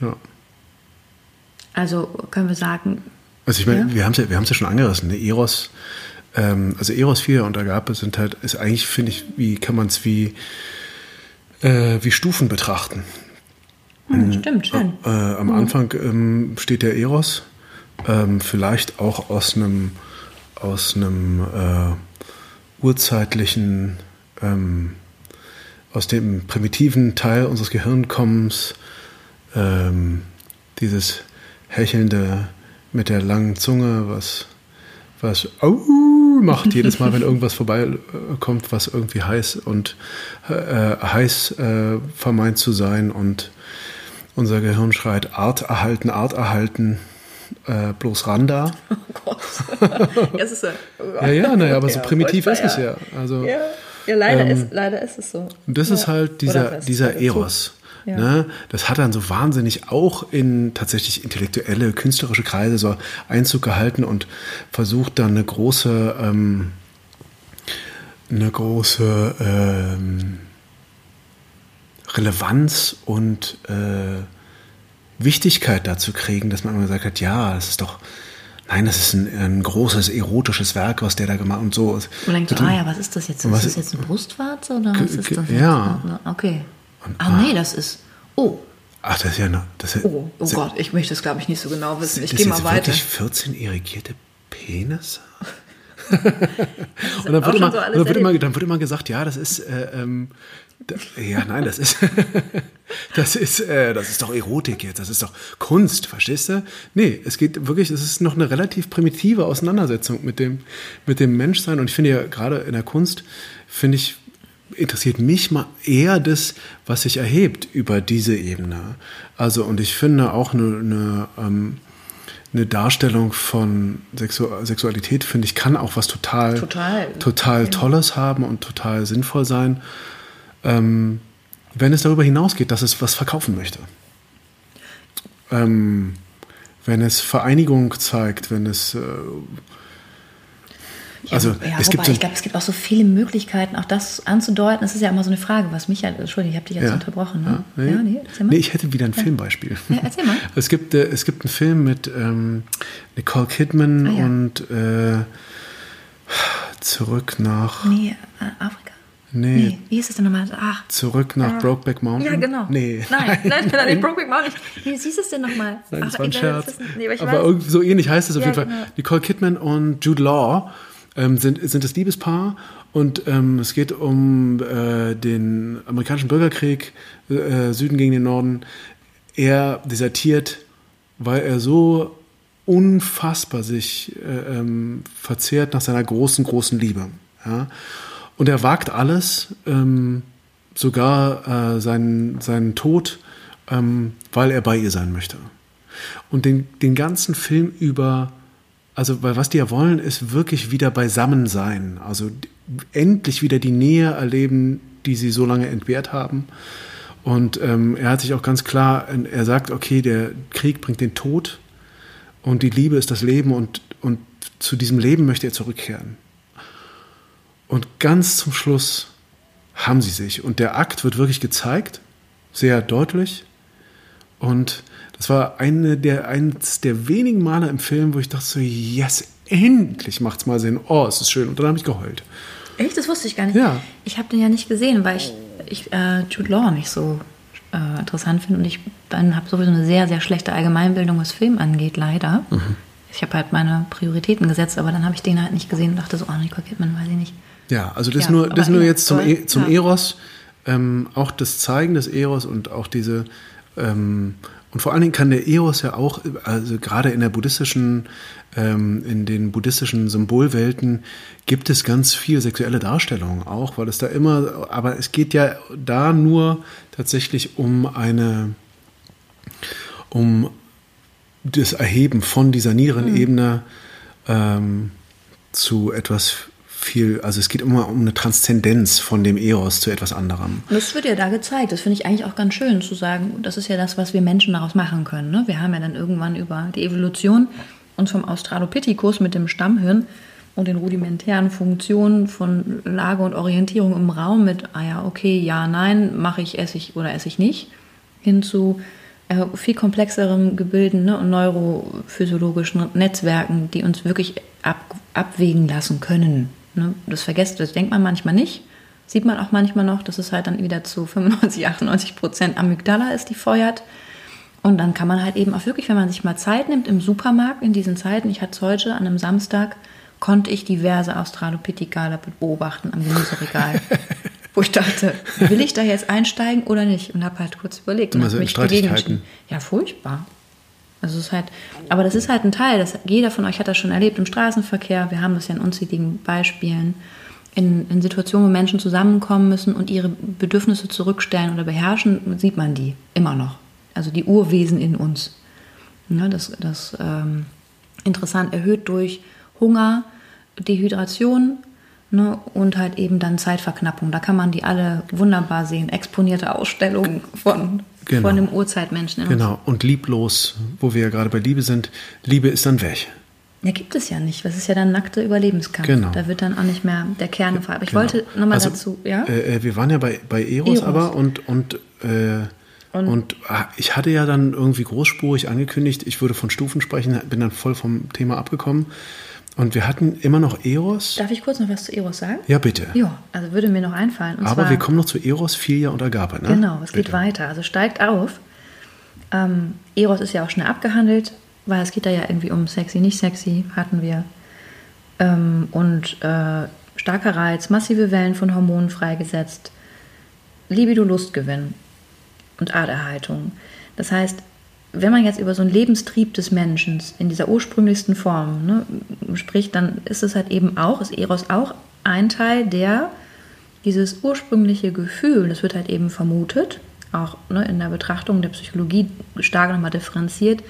Ja. Also können wir sagen. Also ich meine, ja? wir haben es ja, wir ja schon angerissen. Ne? Eros, ähm, also Eros 4 und Agape sind halt, ist eigentlich, finde ich, wie kann man es wie, äh, wie Stufen betrachten. Hm, stimmt, schön. Äh, äh, am mhm. Anfang ähm, steht der Eros, ähm, vielleicht auch aus einem aus einem äh, urzeitlichen, ähm, aus dem primitiven Teil unseres Gehirnkommens ähm, dieses hechelnde mit der langen Zunge, was, was au macht jedes Mal, wenn irgendwas vorbeikommt, was irgendwie heiß und äh, heiß äh, vermeint zu sein und unser Gehirn schreit Art erhalten, Art erhalten, äh, bloß Randa. Oh Gott. das ist ja, ja, ja, naja, aber so primitiv ist es ja. Also, ja, ja leider, ähm, ist, leider ist es so. Und das ja. ist halt dieser, dieser Eros. Ja. Ne? Das hat dann so wahnsinnig auch in tatsächlich intellektuelle, künstlerische Kreise so Einzug gehalten und versucht dann eine große, ähm, eine große, ähm, Relevanz und äh, Wichtigkeit dazu kriegen, dass man immer gesagt hat, ja, das ist doch, nein, das ist ein, ein großes erotisches Werk, was der da gemacht und so. Und denkt, ah ja, was ist das jetzt? Ist Was- das jetzt eine Brustwarze oder was ist das? ja. Jetzt? Okay. Ah nee, das ist. Oh, Ach, das ist ja, eine, das ist, oh, oh Gott, ich möchte es glaube ich nicht so genau wissen. Ich das gehe mal weiter. wirklich 14 irrigierte Penisse? Das Und dann wird, immer, so dann, wird immer, dann wird immer gesagt, ja, das ist, äh, ähm, da, ja, nein, das ist, das ist, äh, das ist doch Erotik jetzt, das ist doch Kunst, verstehst du? Nee, es geht wirklich, es ist noch eine relativ primitive Auseinandersetzung mit dem, mit dem Menschsein. Und ich finde ja gerade in der Kunst, finde ich, interessiert mich mal eher das, was sich erhebt über diese Ebene. Also, und ich finde auch eine, eine ähm, eine Darstellung von Sexu Sexualität, finde ich, kann auch was total, Total. total Tolles haben und total sinnvoll sein, ähm, wenn es darüber hinausgeht, dass es was verkaufen möchte. Ähm, wenn es Vereinigung zeigt, wenn es äh, also ja, es wobei, gibt so, ich glaube, es gibt auch so viele Möglichkeiten, auch das anzudeuten. Das ist ja immer so eine Frage, was mich halt, Entschuldigung, ich habe dich jetzt Ja. unterbrochen. Ne? Ja, nee. Ja, nee. Nee, ich hätte wieder ein Filmbeispiel. Ja, erzähl mal. Es gibt, äh, es gibt einen Film mit ähm, Nicole Kidman Ah, ja. und äh, zurück nach. nee, äh, Afrika? Nee, Nee, wie hieß es denn nochmal? Ach, zurück nach Ah. Brokeback Mountain. ja, genau. Nee. Nein, nein, nein, nein, Brokeback Mountain. Wie hieß es denn nochmal? Nein, das Ach, war ein Scherz. Nee, aber aber so ähnlich heißt es auf Ja, jeden Fall. genau. Nicole Kidman und Jude Law ähm, sind, sind das Liebespaar und ähm, es geht um äh, den amerikanischen Bürgerkrieg, äh, Süden gegen den Norden. Er desertiert, weil er so unfassbar sich äh, ähm, verzehrt nach seiner großen, großen Liebe. Ja? Und er wagt alles, ähm, sogar äh, seinen, seinen Tod, ähm, weil er bei ihr sein möchte. Und den, den ganzen Film über, also weil was die ja wollen, ist wirklich wieder beisammen sein. Also endlich wieder die Nähe erleben, die sie so lange entbehrt haben. Und ähm, er hat sich auch ganz klar, er sagt, okay, der Krieg bringt den Tod und die Liebe ist das Leben und, und zu diesem Leben möchte er zurückkehren. Und ganz zum Schluss haben sie sich. Und der Akt wird wirklich gezeigt, sehr deutlich. Und das war eine der, eins der wenigen Male im Film, wo ich dachte so, yes, endlich macht's mal Sinn. Oh, es ist schön. Und dann habe ich geheult. Echt? Das wusste ich gar nicht. Ja. Ich habe den ja nicht gesehen, weil ich, ich äh, Jude Law nicht so äh, interessant finde. Und ich habe sowieso eine sehr, sehr schlechte Allgemeinbildung, was Film angeht, leider. Mhm. Ich habe halt meine Prioritäten gesetzt, aber dann habe ich den halt nicht gesehen und dachte so, oh, Nicole Kidman, weiß ich nicht. Ja, also das Ja, nur, das nur jetzt zum, e zum Ja. Eros, ähm, auch das Zeigen des Eros und auch diese, ähm, und vor allen Dingen kann der Eros ja auch, also gerade in der buddhistischen, ähm, in den buddhistischen Symbolwelten gibt es ganz viel sexuelle Darstellung auch, weil es da immer, aber es geht ja da nur tatsächlich um eine, um das Erheben von dieser niederen Ebene ähm, zu etwas viel, also es geht immer um eine Transzendenz von dem Eros zu etwas anderem. Und das wird ja da gezeigt. Das finde ich eigentlich auch ganz schön zu sagen. Das ist ja das, was wir Menschen daraus machen können. Ne? Wir haben ja dann irgendwann über die Evolution uns vom Australopithecus mit dem Stammhirn und den rudimentären Funktionen von Lage und Orientierung im Raum mit, ah ja, okay, ja, nein, mache ich, esse ich oder esse ich nicht, hin zu äh, viel komplexeren Gebilden ne, und neurophysiologischen Netzwerken, die uns wirklich ab, abwägen lassen können. Ne? Das vergesst, das denkt man manchmal nicht. Sieht man auch manchmal noch, dass es halt dann wieder zu 95, 98 Prozent Amygdala ist, die feuert. Und dann kann man halt eben auch wirklich, wenn man sich mal Zeit nimmt im Supermarkt in diesen Zeiten, ich hatte es heute an einem Samstag, konnte ich diverse Australopithecala beobachten am Gemüseregal. wo ich dachte, will ich da jetzt einsteigen oder nicht? Und habe halt kurz überlegt. und Immer hab so in mich Streitigkeiten. Ja, furchtbar. Also es ist halt, aber das ist halt ein Teil, das, jeder von euch hat das schon erlebt im Straßenverkehr. Wir haben das ja in unzähligen Beispielen. In, in Situationen, wo Menschen zusammenkommen müssen und ihre Bedürfnisse zurückstellen oder beherrschen, sieht man die immer noch. Also die Urwesen in uns. Ne, das das ähm, interessant erhöht durch Hunger, Dehydration ne, und halt eben dann Zeitverknappung. Da kann man die alle wunderbar sehen. Exponierte Ausstellungen von, Genau. von dem Urzeitmenschen. Genau, und lieblos, wo wir ja gerade bei Liebe sind, Liebe ist dann weg. Ja, gibt es ja nicht. Das ist ja dann nackter Überlebenskampf. Genau. Da wird dann auch nicht mehr der Kern gefragt. Aber ich Genau. wollte nochmal Also, dazu, ja? Äh, äh, wir waren ja bei, bei Eros, Eros. aber und, und, äh, Und- und, ah, ich hatte ja dann irgendwie großspurig angekündigt, ich würde von Stufen sprechen, bin dann voll vom Thema abgekommen. Und wir hatten immer noch Eros. Darf ich kurz noch was zu Eros sagen? Ja, bitte. Ja, also würde mir noch einfallen. Und aber zwar, wir kommen noch zu Eros, Philia und Agape, ne? Genau, es geht Bitte. weiter. Also steigt auf. Ähm, Eros ist ja auch schnell abgehandelt, weil es geht da ja irgendwie um sexy, nicht sexy, hatten wir. Ähm, und äh, starker Reiz, massive Wellen von Hormonen freigesetzt, Libido, Lustgewinn und Aderhaltung. Das heißt, wenn man jetzt über so einen Lebenstrieb des Menschen in dieser ursprünglichsten Form ne, spricht, dann ist es halt eben auch, ist Eros auch ein Teil, der dieses ursprüngliche Gefühl, das wird halt eben vermutet, auch ne, in der Betrachtung der Psychologie stark nochmal differenziert,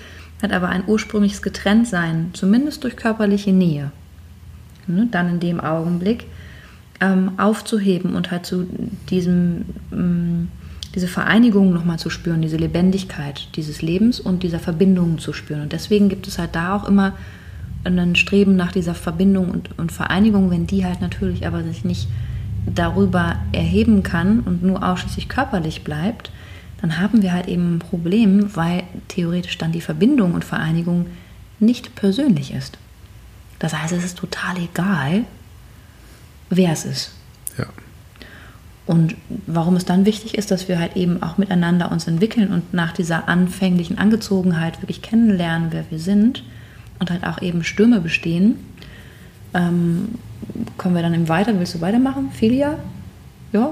hat aber ein ursprüngliches Getrenntsein, zumindest durch körperliche Nähe, ne, dann in dem Augenblick ähm, aufzuheben und halt zu diesem, ähm, diese Vereinigung nochmal zu spüren, diese Lebendigkeit dieses Lebens und dieser Verbindung zu spüren. Und deswegen gibt es halt da auch immer ein Streben nach dieser Verbindung und, und Vereinigung, wenn die halt natürlich aber sich nicht darüber erheben kann und nur ausschließlich körperlich bleibt, dann haben wir halt eben ein Problem, weil theoretisch dann die Verbindung und Vereinigung nicht persönlich ist. Das heißt, es ist total egal, wer es ist. Ja. Und warum es dann wichtig ist, dass wir halt eben auch miteinander uns entwickeln und nach dieser anfänglichen Angezogenheit wirklich kennenlernen, wer wir sind und halt auch eben Stürme bestehen, ähm, kommen wir dann eben weiter. Willst du weitermachen? Philia? Ja,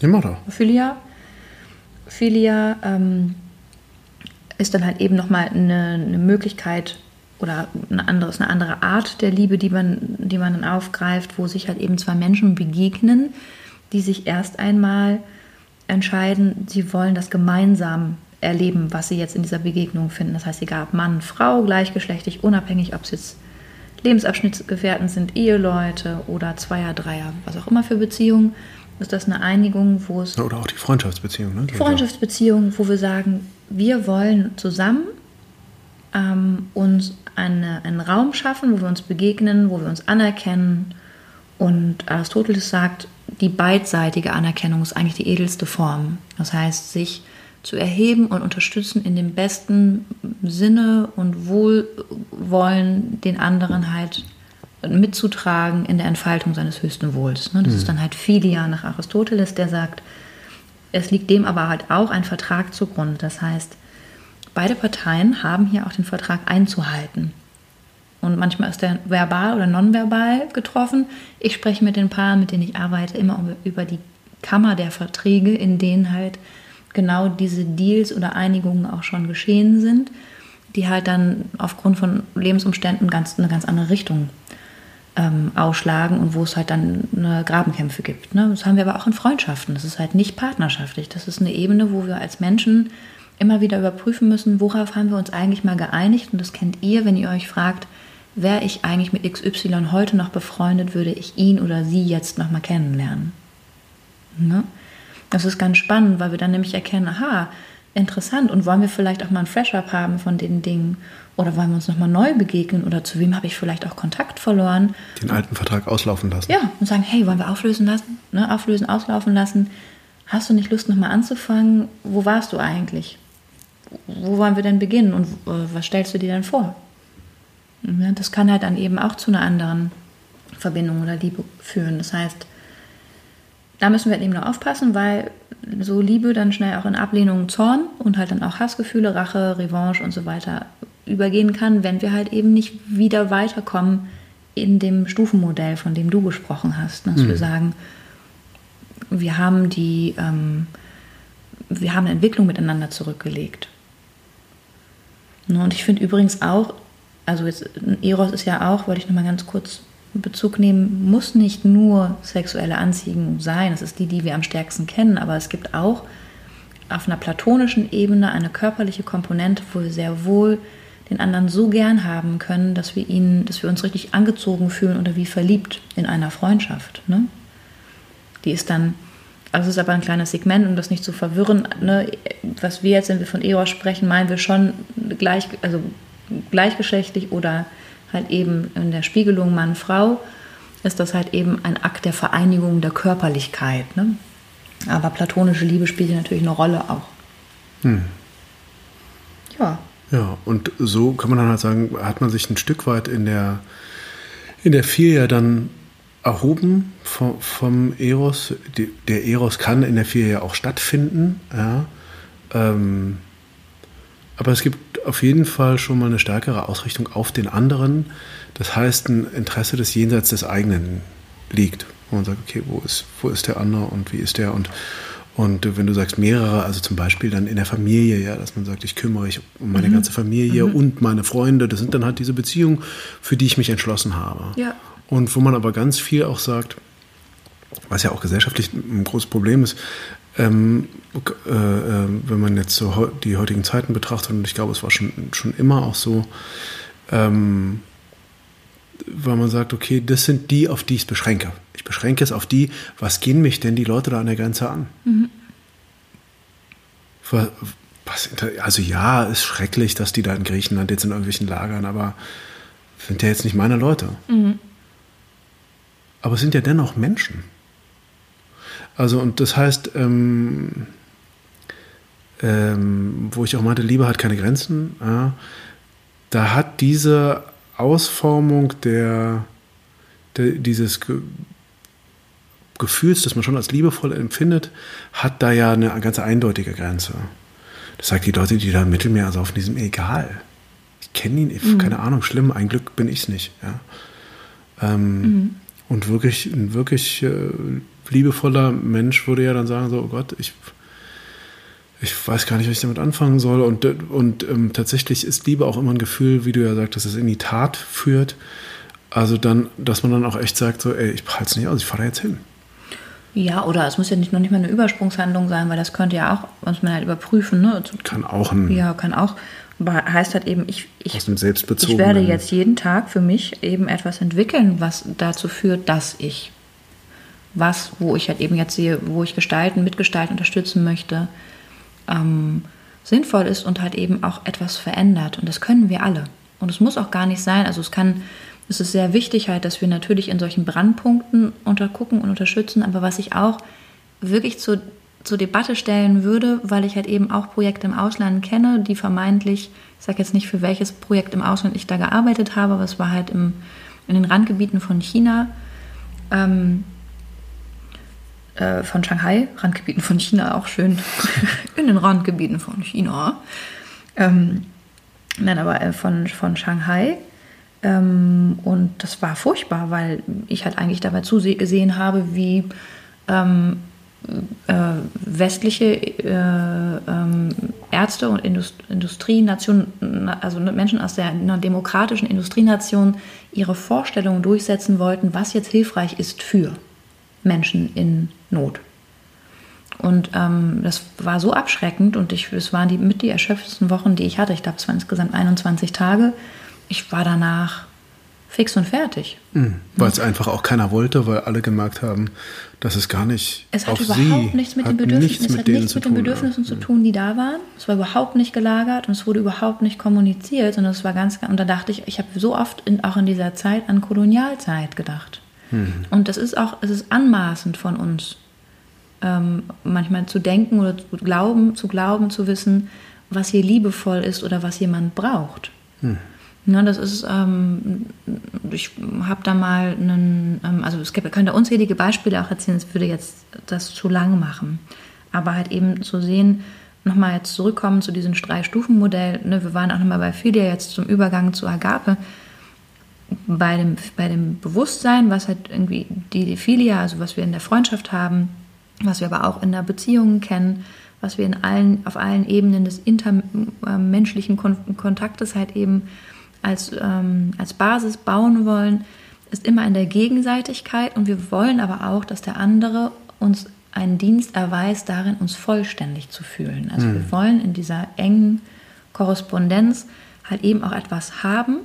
Ja, mach doch. Philia. Philia ähm, ist dann halt eben nochmal eine, eine Möglichkeit oder eine andere, eine andere Art der Liebe, die man, die man dann aufgreift, wo sich halt eben zwei Menschen begegnen, die sich erst einmal entscheiden, sie wollen das gemeinsam erleben, was sie jetzt in dieser Begegnung finden. Das heißt, egal ob Mann, Frau, gleichgeschlechtlich, unabhängig, ob es jetzt Lebensabschnittsgefährten sind, Eheleute oder Zweier, Dreier, was auch immer für Beziehungen, ist das eine Einigung, wo es Oder auch die Freundschaftsbeziehung, ne? Freundschaftsbeziehung, wo wir sagen, wir wollen zusammen ähm, uns eine, einen Raum schaffen, wo wir uns begegnen, wo wir uns anerkennen. Und Aristoteles sagt, die beidseitige Anerkennung ist eigentlich die edelste Form. Das heißt, sich zu erheben und unterstützen in dem besten Sinne und Wohlwollen den anderen halt mitzutragen in der Entfaltung seines höchsten Wohls. ne? Das ist dann halt Philia nach Aristoteles, der sagt, es liegt dem aber halt auch ein Vertrag zugrunde. Das heißt, beide Parteien haben hier auch den Vertrag einzuhalten. Und manchmal ist der verbal oder nonverbal getroffen. Ich spreche mit den Paaren, mit denen ich arbeite, immer über die Kammer der Verträge, in denen halt genau diese Deals oder Einigungen auch schon geschehen sind, die halt dann aufgrund von Lebensumständen ganz, eine ganz andere Richtung ähm, ausschlagen und wo es halt dann eine Grabenkämpfe gibt. Ne? Das haben wir aber auch in Freundschaften. Das ist halt nicht partnerschaftlich. Das ist eine Ebene, wo wir als Menschen immer wieder überprüfen müssen, worauf haben wir uns eigentlich mal geeinigt. Und das kennt ihr, wenn ihr euch fragt, wäre ich eigentlich mit XY heute noch befreundet, würde ich ihn oder sie jetzt noch mal kennenlernen. Ne? Das ist ganz spannend, weil wir dann nämlich erkennen, aha, interessant und wollen wir vielleicht auch mal ein Fresh-Up haben von den Dingen oder wollen wir uns nochmal neu begegnen oder zu wem habe ich vielleicht auch Kontakt verloren Den alten Vertrag auslaufen lassen. ja, und sagen, hey, wollen wir auflösen lassen? Ne, auflösen, auslaufen lassen. Hast du nicht Lust, nochmal anzufangen? Wo warst du eigentlich? Wo wollen wir denn beginnen und äh, was stellst du dir denn vor? Das kann halt dann eben auch zu einer anderen Verbindung oder Liebe führen. Das heißt, da müssen wir halt eben noch aufpassen, weil so Liebe dann schnell auch in Ablehnung, Zorn und halt dann auch Hassgefühle, Rache, Revanche und so weiter übergehen kann, wenn wir halt eben nicht wieder weiterkommen in dem Stufenmodell, von dem du gesprochen hast. Dass wir sagen, wir haben die, ähm, wir haben eine Entwicklung miteinander zurückgelegt. Ne, Und ich finde übrigens auch, also jetzt Eros ist ja auch, wollte ich nochmal ganz kurz Bezug nehmen, muss nicht nur sexuelle Anziehung sein. Das ist die, die wir am stärksten kennen, aber es gibt auch auf einer platonischen Ebene eine körperliche Komponente, wo wir sehr wohl den anderen so gern haben können, dass wir ihn, dass wir uns richtig angezogen fühlen oder wie verliebt in einer Freundschaft. Ne? Die ist dann, also es ist aber ein kleines Segment, um das nicht zu verwirren. Ne? Was wir jetzt, wenn wir von Eros sprechen, meinen wir schon gleich, also gleichgeschlechtlich oder halt eben in der Spiegelung Mann-Frau, ist das halt eben ein Akt der Vereinigung der Körperlichkeit. Ne? Aber platonische Liebe spielt natürlich eine Rolle auch. Hm. Ja. Ja, und so kann man dann halt sagen, hat man sich ein Stück weit in der, in der Vier ja dann erhoben vom, vom Eros. Die, der Eros kann in der Vier ja auch stattfinden. Ja. Ähm, aber es gibt auf jeden Fall schon mal eine stärkere Ausrichtung auf den anderen. Das heißt, ein Interesse des Jenseits des eigenen liegt. Wo man sagt, okay, wo ist, wo ist der andere und wie ist der? Und, und wenn du sagst mehrere, also zum Beispiel dann in der Familie, ja, dass man sagt, ich kümmere mich um meine mhm. ganze Familie mhm. und meine Freunde, das sind dann halt diese Beziehungen, für die ich mich entschlossen habe. Ja. Und wo man aber ganz viel auch sagt, was ja auch gesellschaftlich ein großes Problem ist, ähm, äh, äh, wenn man jetzt so die heutigen Zeiten betrachtet, und ich glaube, es war schon, schon immer auch so, ähm, weil man sagt, okay, das sind die, auf die ich es beschränke. Ich beschränke es auf die, was gehen mich denn die Leute da an der Grenze an? Mhm. Was, also ja, ist schrecklich, dass die da in Griechenland jetzt in irgendwelchen Lagern, aber sind ja jetzt nicht meine Leute. Mhm. Aber es sind ja dennoch Menschen. Also, und das heißt, ähm, ähm, wo ich auch meinte, Liebe hat keine Grenzen, ja, da hat diese Ausformung der, der dieses Ge Gefühls, das man schon als liebevoll empfindet, hat da ja eine ganz eindeutige Grenze. Das sagt die Leute, die da im Mittelmeer saufen, die sind mir egal. Ich kenne ihn, mhm. keine Ahnung, schlimm, ein Glück bin ich es nicht. Ja. Ähm, mhm. Und wirklich, wirklich äh, liebevoller Mensch würde ja dann sagen: So, oh Gott, ich, ich weiß gar nicht, was ich damit anfangen soll. Und, und ähm, tatsächlich ist Liebe auch immer ein Gefühl, wie du ja sagst, dass es in die Tat führt. Also dann, dass man dann auch echt sagt: So, ey, ich halte es nicht aus, ich fahre da jetzt hin. Ja, oder es muss ja nicht noch nicht mal eine Übersprungshandlung sein, weil das könnte ja auch, muss man halt überprüfen. Ne? Kann auch ein. Ja, kann auch heißt halt eben, ich, ich, aus dem ich werde jetzt jeden Tag für mich eben etwas entwickeln, was dazu führt, dass ich was, wo ich halt eben jetzt sehe, wo ich gestalten, mitgestalten, unterstützen möchte, ähm, sinnvoll ist und halt eben auch etwas verändert. Und das können wir alle. Und es muss auch gar nicht sein. Also es kann, es ist sehr wichtig halt, dass wir natürlich in solchen Brandpunkten untergucken und unterstützen. Aber was ich auch wirklich zu zur Debatte stellen würde, weil ich halt eben auch Projekte im Ausland kenne, die vermeintlich, ich sage jetzt nicht für welches Projekt im Ausland ich da gearbeitet habe, aber es war halt im, in den Randgebieten von China, ähm, äh, von Shanghai, Randgebieten von China auch schön, in den Randgebieten von China. Ähm, nein, aber äh, von, von Shanghai. Ähm, und das war furchtbar, weil ich halt eigentlich dabei zugesehen habe, wie ähm, äh, westliche äh, ähm, Ärzte und Indust Industrienationen, also Menschen aus der einer demokratischen Industrienation ihre Vorstellungen durchsetzen wollten, was jetzt hilfreich ist für Menschen in Not. Und ähm, das war so abschreckend und ich, es waren die mit die erschöpfendsten Wochen, die ich hatte. Ich glaube, es waren insgesamt 21 Tage. Ich war danach fix und fertig. Mhm. Weil es einfach auch keiner wollte, weil alle gemerkt haben, dass es gar nicht. Es hat überhaupt nichts mit den Bedürfnissen, nichts es hat nichts mit den Bedürfnissen zu tun, die da waren. Es war überhaupt nicht gelagert und es wurde überhaupt nicht kommuniziert, sondern es war ganz, und da dachte ich, ich habe so oft in, auch in dieser Zeit an Kolonialzeit gedacht. Mhm. Und das ist auch, es ist anmaßend von uns, ähm, manchmal zu denken oder zu glauben, zu glauben, zu wissen, was hier liebevoll ist oder was jemand braucht. Mhm. Ne, das ist, ähm, ich habe da mal einen, ähm, also es gibt, könnte unzählige Beispiele auch erzählen, es würde jetzt das zu lang machen. Aber halt eben zu sehen, nochmal jetzt zurückkommen zu diesem Drei-Stufen-Modell, ne, wir waren auch nochmal bei Philia jetzt zum Übergang zu Agape, bei dem, bei dem Bewusstsein, was halt irgendwie die, Philia, also was wir in der Freundschaft haben, was wir aber auch in der Beziehung kennen, was wir in allen, auf allen Ebenen des intermenschlichen Kontaktes halt eben als, ähm, als Basis bauen wollen, ist immer in der Gegenseitigkeit und wir wollen aber auch, dass der andere uns einen Dienst erweist, darin uns vollständig zu fühlen. Also mhm. wir wollen in dieser engen Korrespondenz halt eben auch etwas haben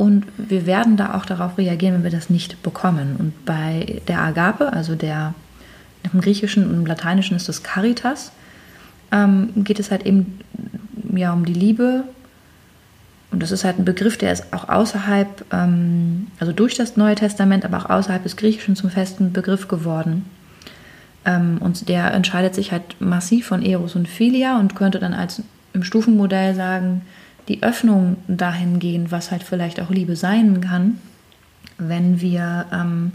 und wir werden da auch darauf reagieren, wenn wir das nicht bekommen. Und bei der Agape, also der im Griechischen und im Lateinischen ist das Caritas, ähm, geht es halt eben ja um die Liebe und das ist halt ein Begriff, der ist auch außerhalb, ähm, also durch das Neue Testament, aber auch außerhalb des Griechischen zum festen Begriff geworden. Ähm, und der entscheidet sich halt massiv von Eros und Philia und könnte dann als im Stufenmodell sagen, die Öffnung dahingehend, was halt vielleicht auch Liebe sein kann, wenn wir, ähm,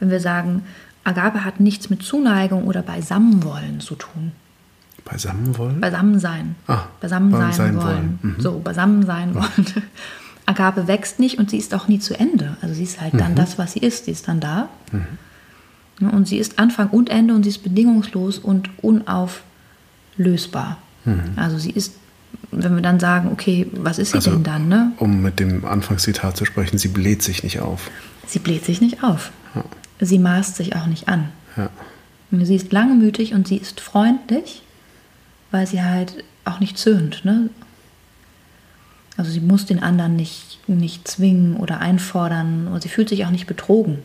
wenn wir sagen, Agape hat nichts mit Zuneigung oder Beisammenwollen zu tun. Beisammenwollen? Beisammen sein. Ah, beisammen sein, sein wollen. wollen. Mhm. So, beisammen sein wollen. Agape wächst nicht und sie ist auch nie zu Ende. Also sie ist halt dann das, was sie ist. Sie ist dann da. Ja, Und sie ist Anfang und Ende und sie ist bedingungslos und unauflösbar. Also sie ist, wenn wir dann sagen, okay, was ist sie Also- denn dann? Ne? Um mit dem Anfangszitat zu sprechen, sie bläht sich nicht auf. Sie bläht sich nicht auf. Ja. Sie maßt sich auch nicht an. Ja. Sie ist langmütig und sie ist freundlich, weil sie halt auch nicht zöhnt. Ne? Also sie muss den anderen nicht, nicht zwingen oder einfordern und sie fühlt sich auch nicht betrogen.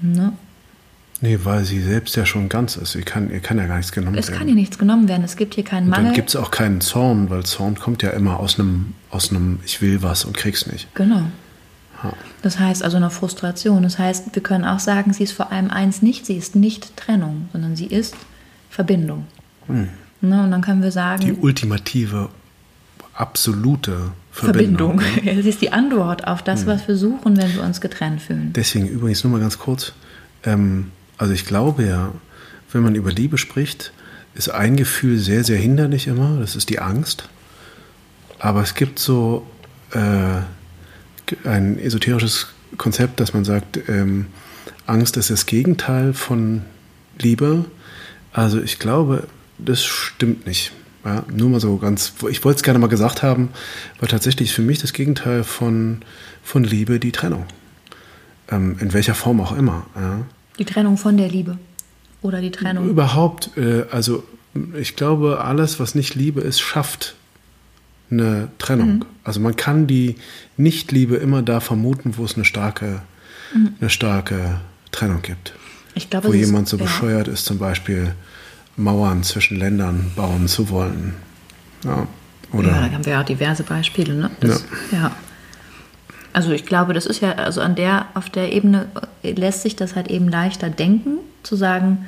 Ne? Nee, weil sie selbst ja schon ganz ist. Sie kann, ihr kann ja gar nichts genommen Es werden. kann ihr nichts genommen werden. Es gibt hier keinen Und dann Mangel. gibt es auch keinen Zorn, weil Zorn kommt ja immer aus einem, aus einem Ich will was und krieg's nicht. Genau. Ja. Das heißt also eine Frustration. Das heißt, wir können auch sagen, sie ist vor allem eins nicht. Sie ist nicht Trennung, sondern sie ist Verbindung. Ne? Und dann können wir sagen, Hm. Die ultimative, absolute Verbindung. Verbindung. ne? Sie ist die Antwort auf das, Hm. was wir suchen, wenn wir uns getrennt fühlen. Deswegen übrigens nur mal ganz kurz. Ähm, also ich glaube ja, wenn man über Liebe spricht, ist ein Gefühl sehr, sehr hinderlich immer. Das ist die Angst. Aber es gibt so äh, ein esoterisches Konzept, dass man sagt, ähm, Angst ist das Gegenteil von Liebe. Also ich glaube, das stimmt nicht. Ja, nur mal so ganz, ich wollte es gerne mal gesagt haben, weil tatsächlich für mich das Gegenteil von, von Liebe die Trennung. Ähm, in welcher Form auch immer. Ja. Die Trennung von der Liebe. Oder die Trennung. Überhaupt, äh, also ich glaube, alles, was nicht Liebe ist, schafft eine Trennung. Also man kann die Nicht-Liebe immer da vermuten, wo es eine starke, eine starke Trennung gibt. Ich glaube, Wo es ist- jemand so ja. bescheuert ist, zum Beispiel Mauern zwischen Ländern bauen zu wollen. Ja. Oder Ja, da haben wir ja auch diverse Beispiele. Ne? Das, ja. Also ich glaube, das ist ja, also an der, auf der Ebene lässt sich das halt eben leichter denken, zu sagen,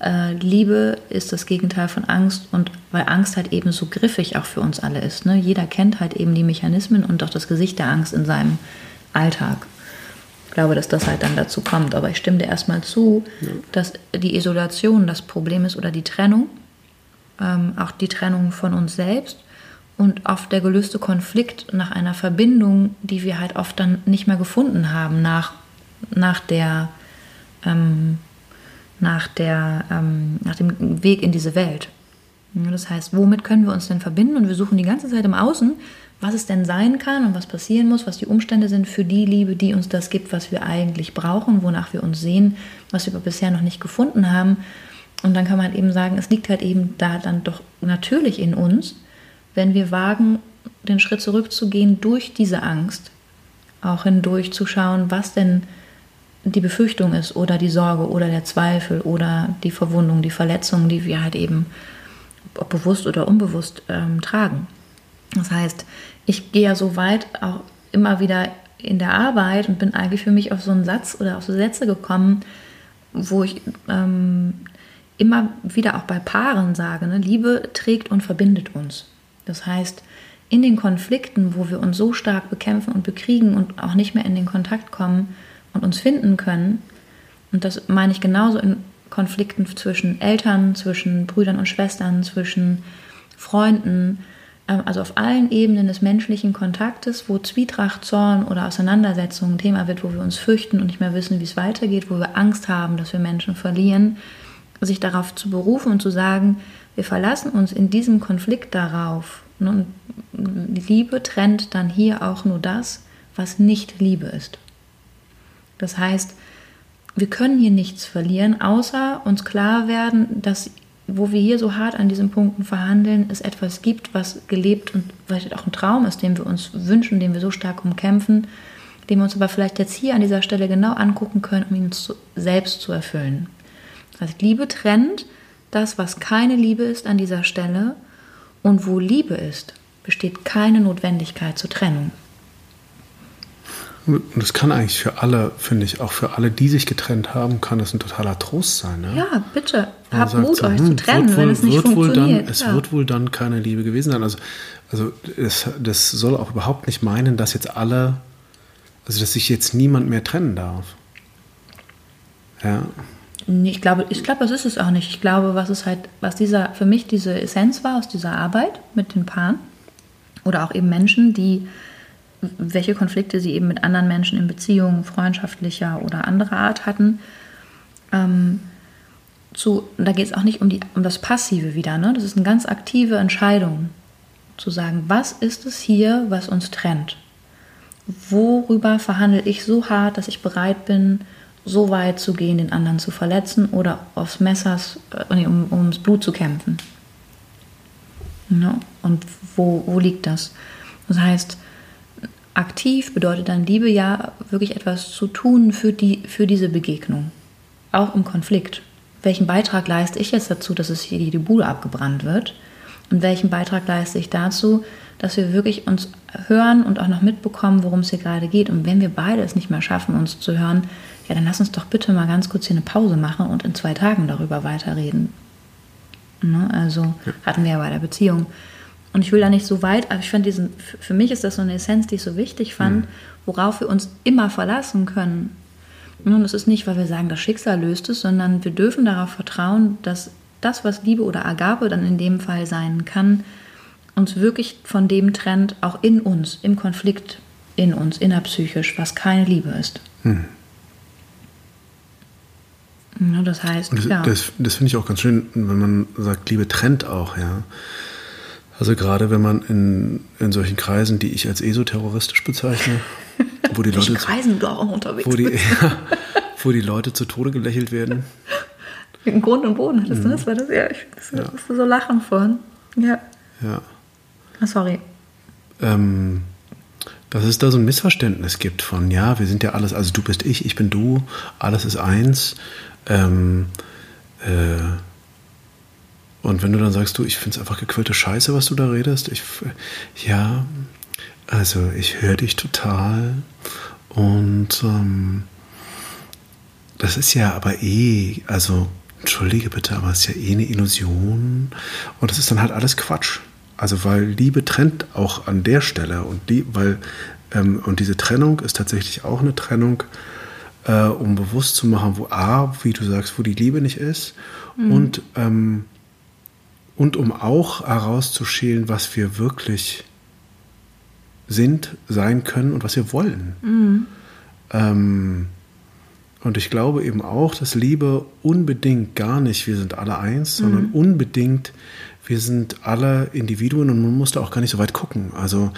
äh, Liebe ist das Gegenteil von Angst und weil Angst halt eben so griffig auch für uns alle ist. Ne? Jeder kennt halt eben die Mechanismen und auch das Gesicht der Angst in seinem Alltag. Ich glaube, dass das halt dann dazu kommt. Aber ich stimme dir erstmal zu, dass die Isolation das Problem ist oder die Trennung ähm, auch die Trennung von uns selbst und oft der gelöste Konflikt nach einer Verbindung, die wir halt oft dann nicht mehr gefunden haben nach, nach der ähm, nach der ähm, nach dem Weg in diese Welt. Das heißt, womit können wir uns denn verbinden? Und wir suchen die ganze Zeit im Außen, was es denn sein kann und was passieren muss, was die Umstände sind für die Liebe, die uns das gibt, was wir eigentlich brauchen, wonach wir uns sehen, was wir aber bisher noch nicht gefunden haben. Und dann kann man eben sagen, es liegt halt eben da dann doch natürlich in uns, wenn wir wagen, den Schritt zurückzugehen durch diese Angst, auch hindurch zu schauen, was denn die Befürchtung ist oder die Sorge oder der Zweifel oder die Verwundung, die Verletzung, die wir halt eben ob bewusst oder unbewusst ähm, tragen. Das heißt, ich gehe ja so weit auch immer wieder in der Arbeit und bin eigentlich für mich auf so einen Satz oder auf so Sätze gekommen, wo ich ähm, immer wieder auch bei Paaren sage, ne, Liebe trägt und verbindet uns. Das heißt, in den Konflikten, wo wir uns so stark bekämpfen und bekriegen und auch nicht mehr in den Kontakt kommen und uns finden können, und das meine ich genauso in Konflikten zwischen Eltern, zwischen Brüdern und Schwestern, zwischen Freunden, ähm, also auf allen Ebenen des menschlichen Kontaktes, wo Zwietracht, Zorn oder Auseinandersetzung ein Thema wird, wo wir uns fürchten und nicht mehr wissen, wie es weitergeht, wo wir Angst haben, dass wir Menschen verlieren, sich darauf zu berufen und zu sagen, wir verlassen uns in diesem Konflikt darauf. ne, Und Liebe trennt dann hier auch nur das, was nicht Liebe ist. Das heißt, wir können hier nichts verlieren, außer uns klar werden, dass wo wir hier so hart an diesen Punkten verhandeln, es etwas gibt, was gelebt und vielleicht auch ein Traum ist, den wir uns wünschen, den wir so stark umkämpfen, den wir uns aber vielleicht jetzt hier an dieser Stelle genau angucken können, um ihn selbst zu erfüllen. Das heißt, Liebe trennt das, was keine Liebe ist an dieser Stelle und wo Liebe ist, besteht keine Notwendigkeit zur Trennung. Und das kann eigentlich für alle, finde ich, auch für alle, die sich getrennt haben, kann das ein totaler Trost sein. Ne? Ja, bitte, Man habt Mut, so, euch hm, zu trennen, wird wenn wohl- es nicht wird wohl funktioniert. Dann, es ja. wird wohl dann keine Liebe gewesen sein. Also, also das, das soll auch überhaupt nicht meinen, dass jetzt alle, also dass sich jetzt niemand mehr trennen darf. Ja, Ich glaube, ich glaube, das ist es auch nicht. Ich glaube, was es halt, was dieser, für mich diese Essenz war aus dieser Arbeit mit den Paaren oder auch eben Menschen, die, welche Konflikte sie eben mit anderen Menschen in Beziehungen, freundschaftlicher oder anderer Art hatten, ähm, zu, da geht es auch nicht um, die, um das Passive wieder, ne? Das ist eine ganz aktive Entscheidung, zu sagen, was ist es hier, was uns trennt? Worüber verhandle ich so hart, dass ich bereit bin, so weit zu gehen, den anderen zu verletzen oder aufs Messers, äh, um, ums Blut zu kämpfen? Ne? Und wo, wo liegt das? Das heißt, aktiv bedeutet dann Liebe ja wirklich etwas zu tun für, die, für diese Begegnung. Auch im Konflikt. Welchen Beitrag leiste ich jetzt dazu, dass es hier die Bude abgebrannt wird? Und welchen Beitrag leiste ich dazu, dass wir wirklich uns hören und auch noch mitbekommen, worum es hier gerade geht? Und wenn wir beide es nicht mehr schaffen, uns zu hören, ja, dann lass uns doch bitte mal ganz kurz hier eine Pause machen und in zwei Tagen darüber weiterreden. Ne? Also hatten wir ja bei der Beziehung. Und ich will da nicht so weit, aber ich fand diesen, für mich ist das so eine Essenz, die ich so wichtig fand, worauf wir uns immer verlassen können. Und das ist nicht, weil wir sagen, das Schicksal löst es, sondern wir dürfen darauf vertrauen, dass das, was Liebe oder Agape dann in dem Fall sein kann, uns wirklich von dem trennt, auch in uns, im Konflikt in uns, innerpsychisch, was keine Liebe ist. Ja, das heißt, das, ja. das, das finde ich auch ganz schön, wenn man sagt, Liebe trennt auch, ja. Also gerade wenn man in, in solchen Kreisen, die ich als esoterroristisch bezeichne, wo die Leute, Kreisen du auch unterwegs wo die, ja, wo die Leute zu Tode gelächelt werden. Im Grund und Boden hattest du das? War das ja, ich, das, Ja. so lachen vorhin. Ja. Ja. Ah, Sorry. ähm, dass es da so ein Missverständnis gibt von, ja, wir sind ja alles, also du bist ich, ich bin du, alles ist eins. Ähm, äh, und wenn du dann sagst, du, ich finde es einfach gequillte Scheiße, was du da redest, ich, ja, also ich höre dich total und ähm, das ist ja aber eh, also entschuldige bitte, aber es ist ja eh eine Illusion und das ist dann halt alles Quatsch. Also weil Liebe trennt auch an der Stelle und die, weil ähm, und diese Trennung ist tatsächlich auch eine Trennung, äh, um bewusst zu machen, wo a, wie du sagst, wo die Liebe nicht ist und ähm, und um auch herauszuschälen, was wir wirklich sind, sein können und was wir wollen. Ähm, und ich glaube eben auch, dass Liebe unbedingt gar nicht, wir sind alle eins, sondern unbedingt, wir sind alle Individuen und man muss da auch gar nicht so weit gucken. Also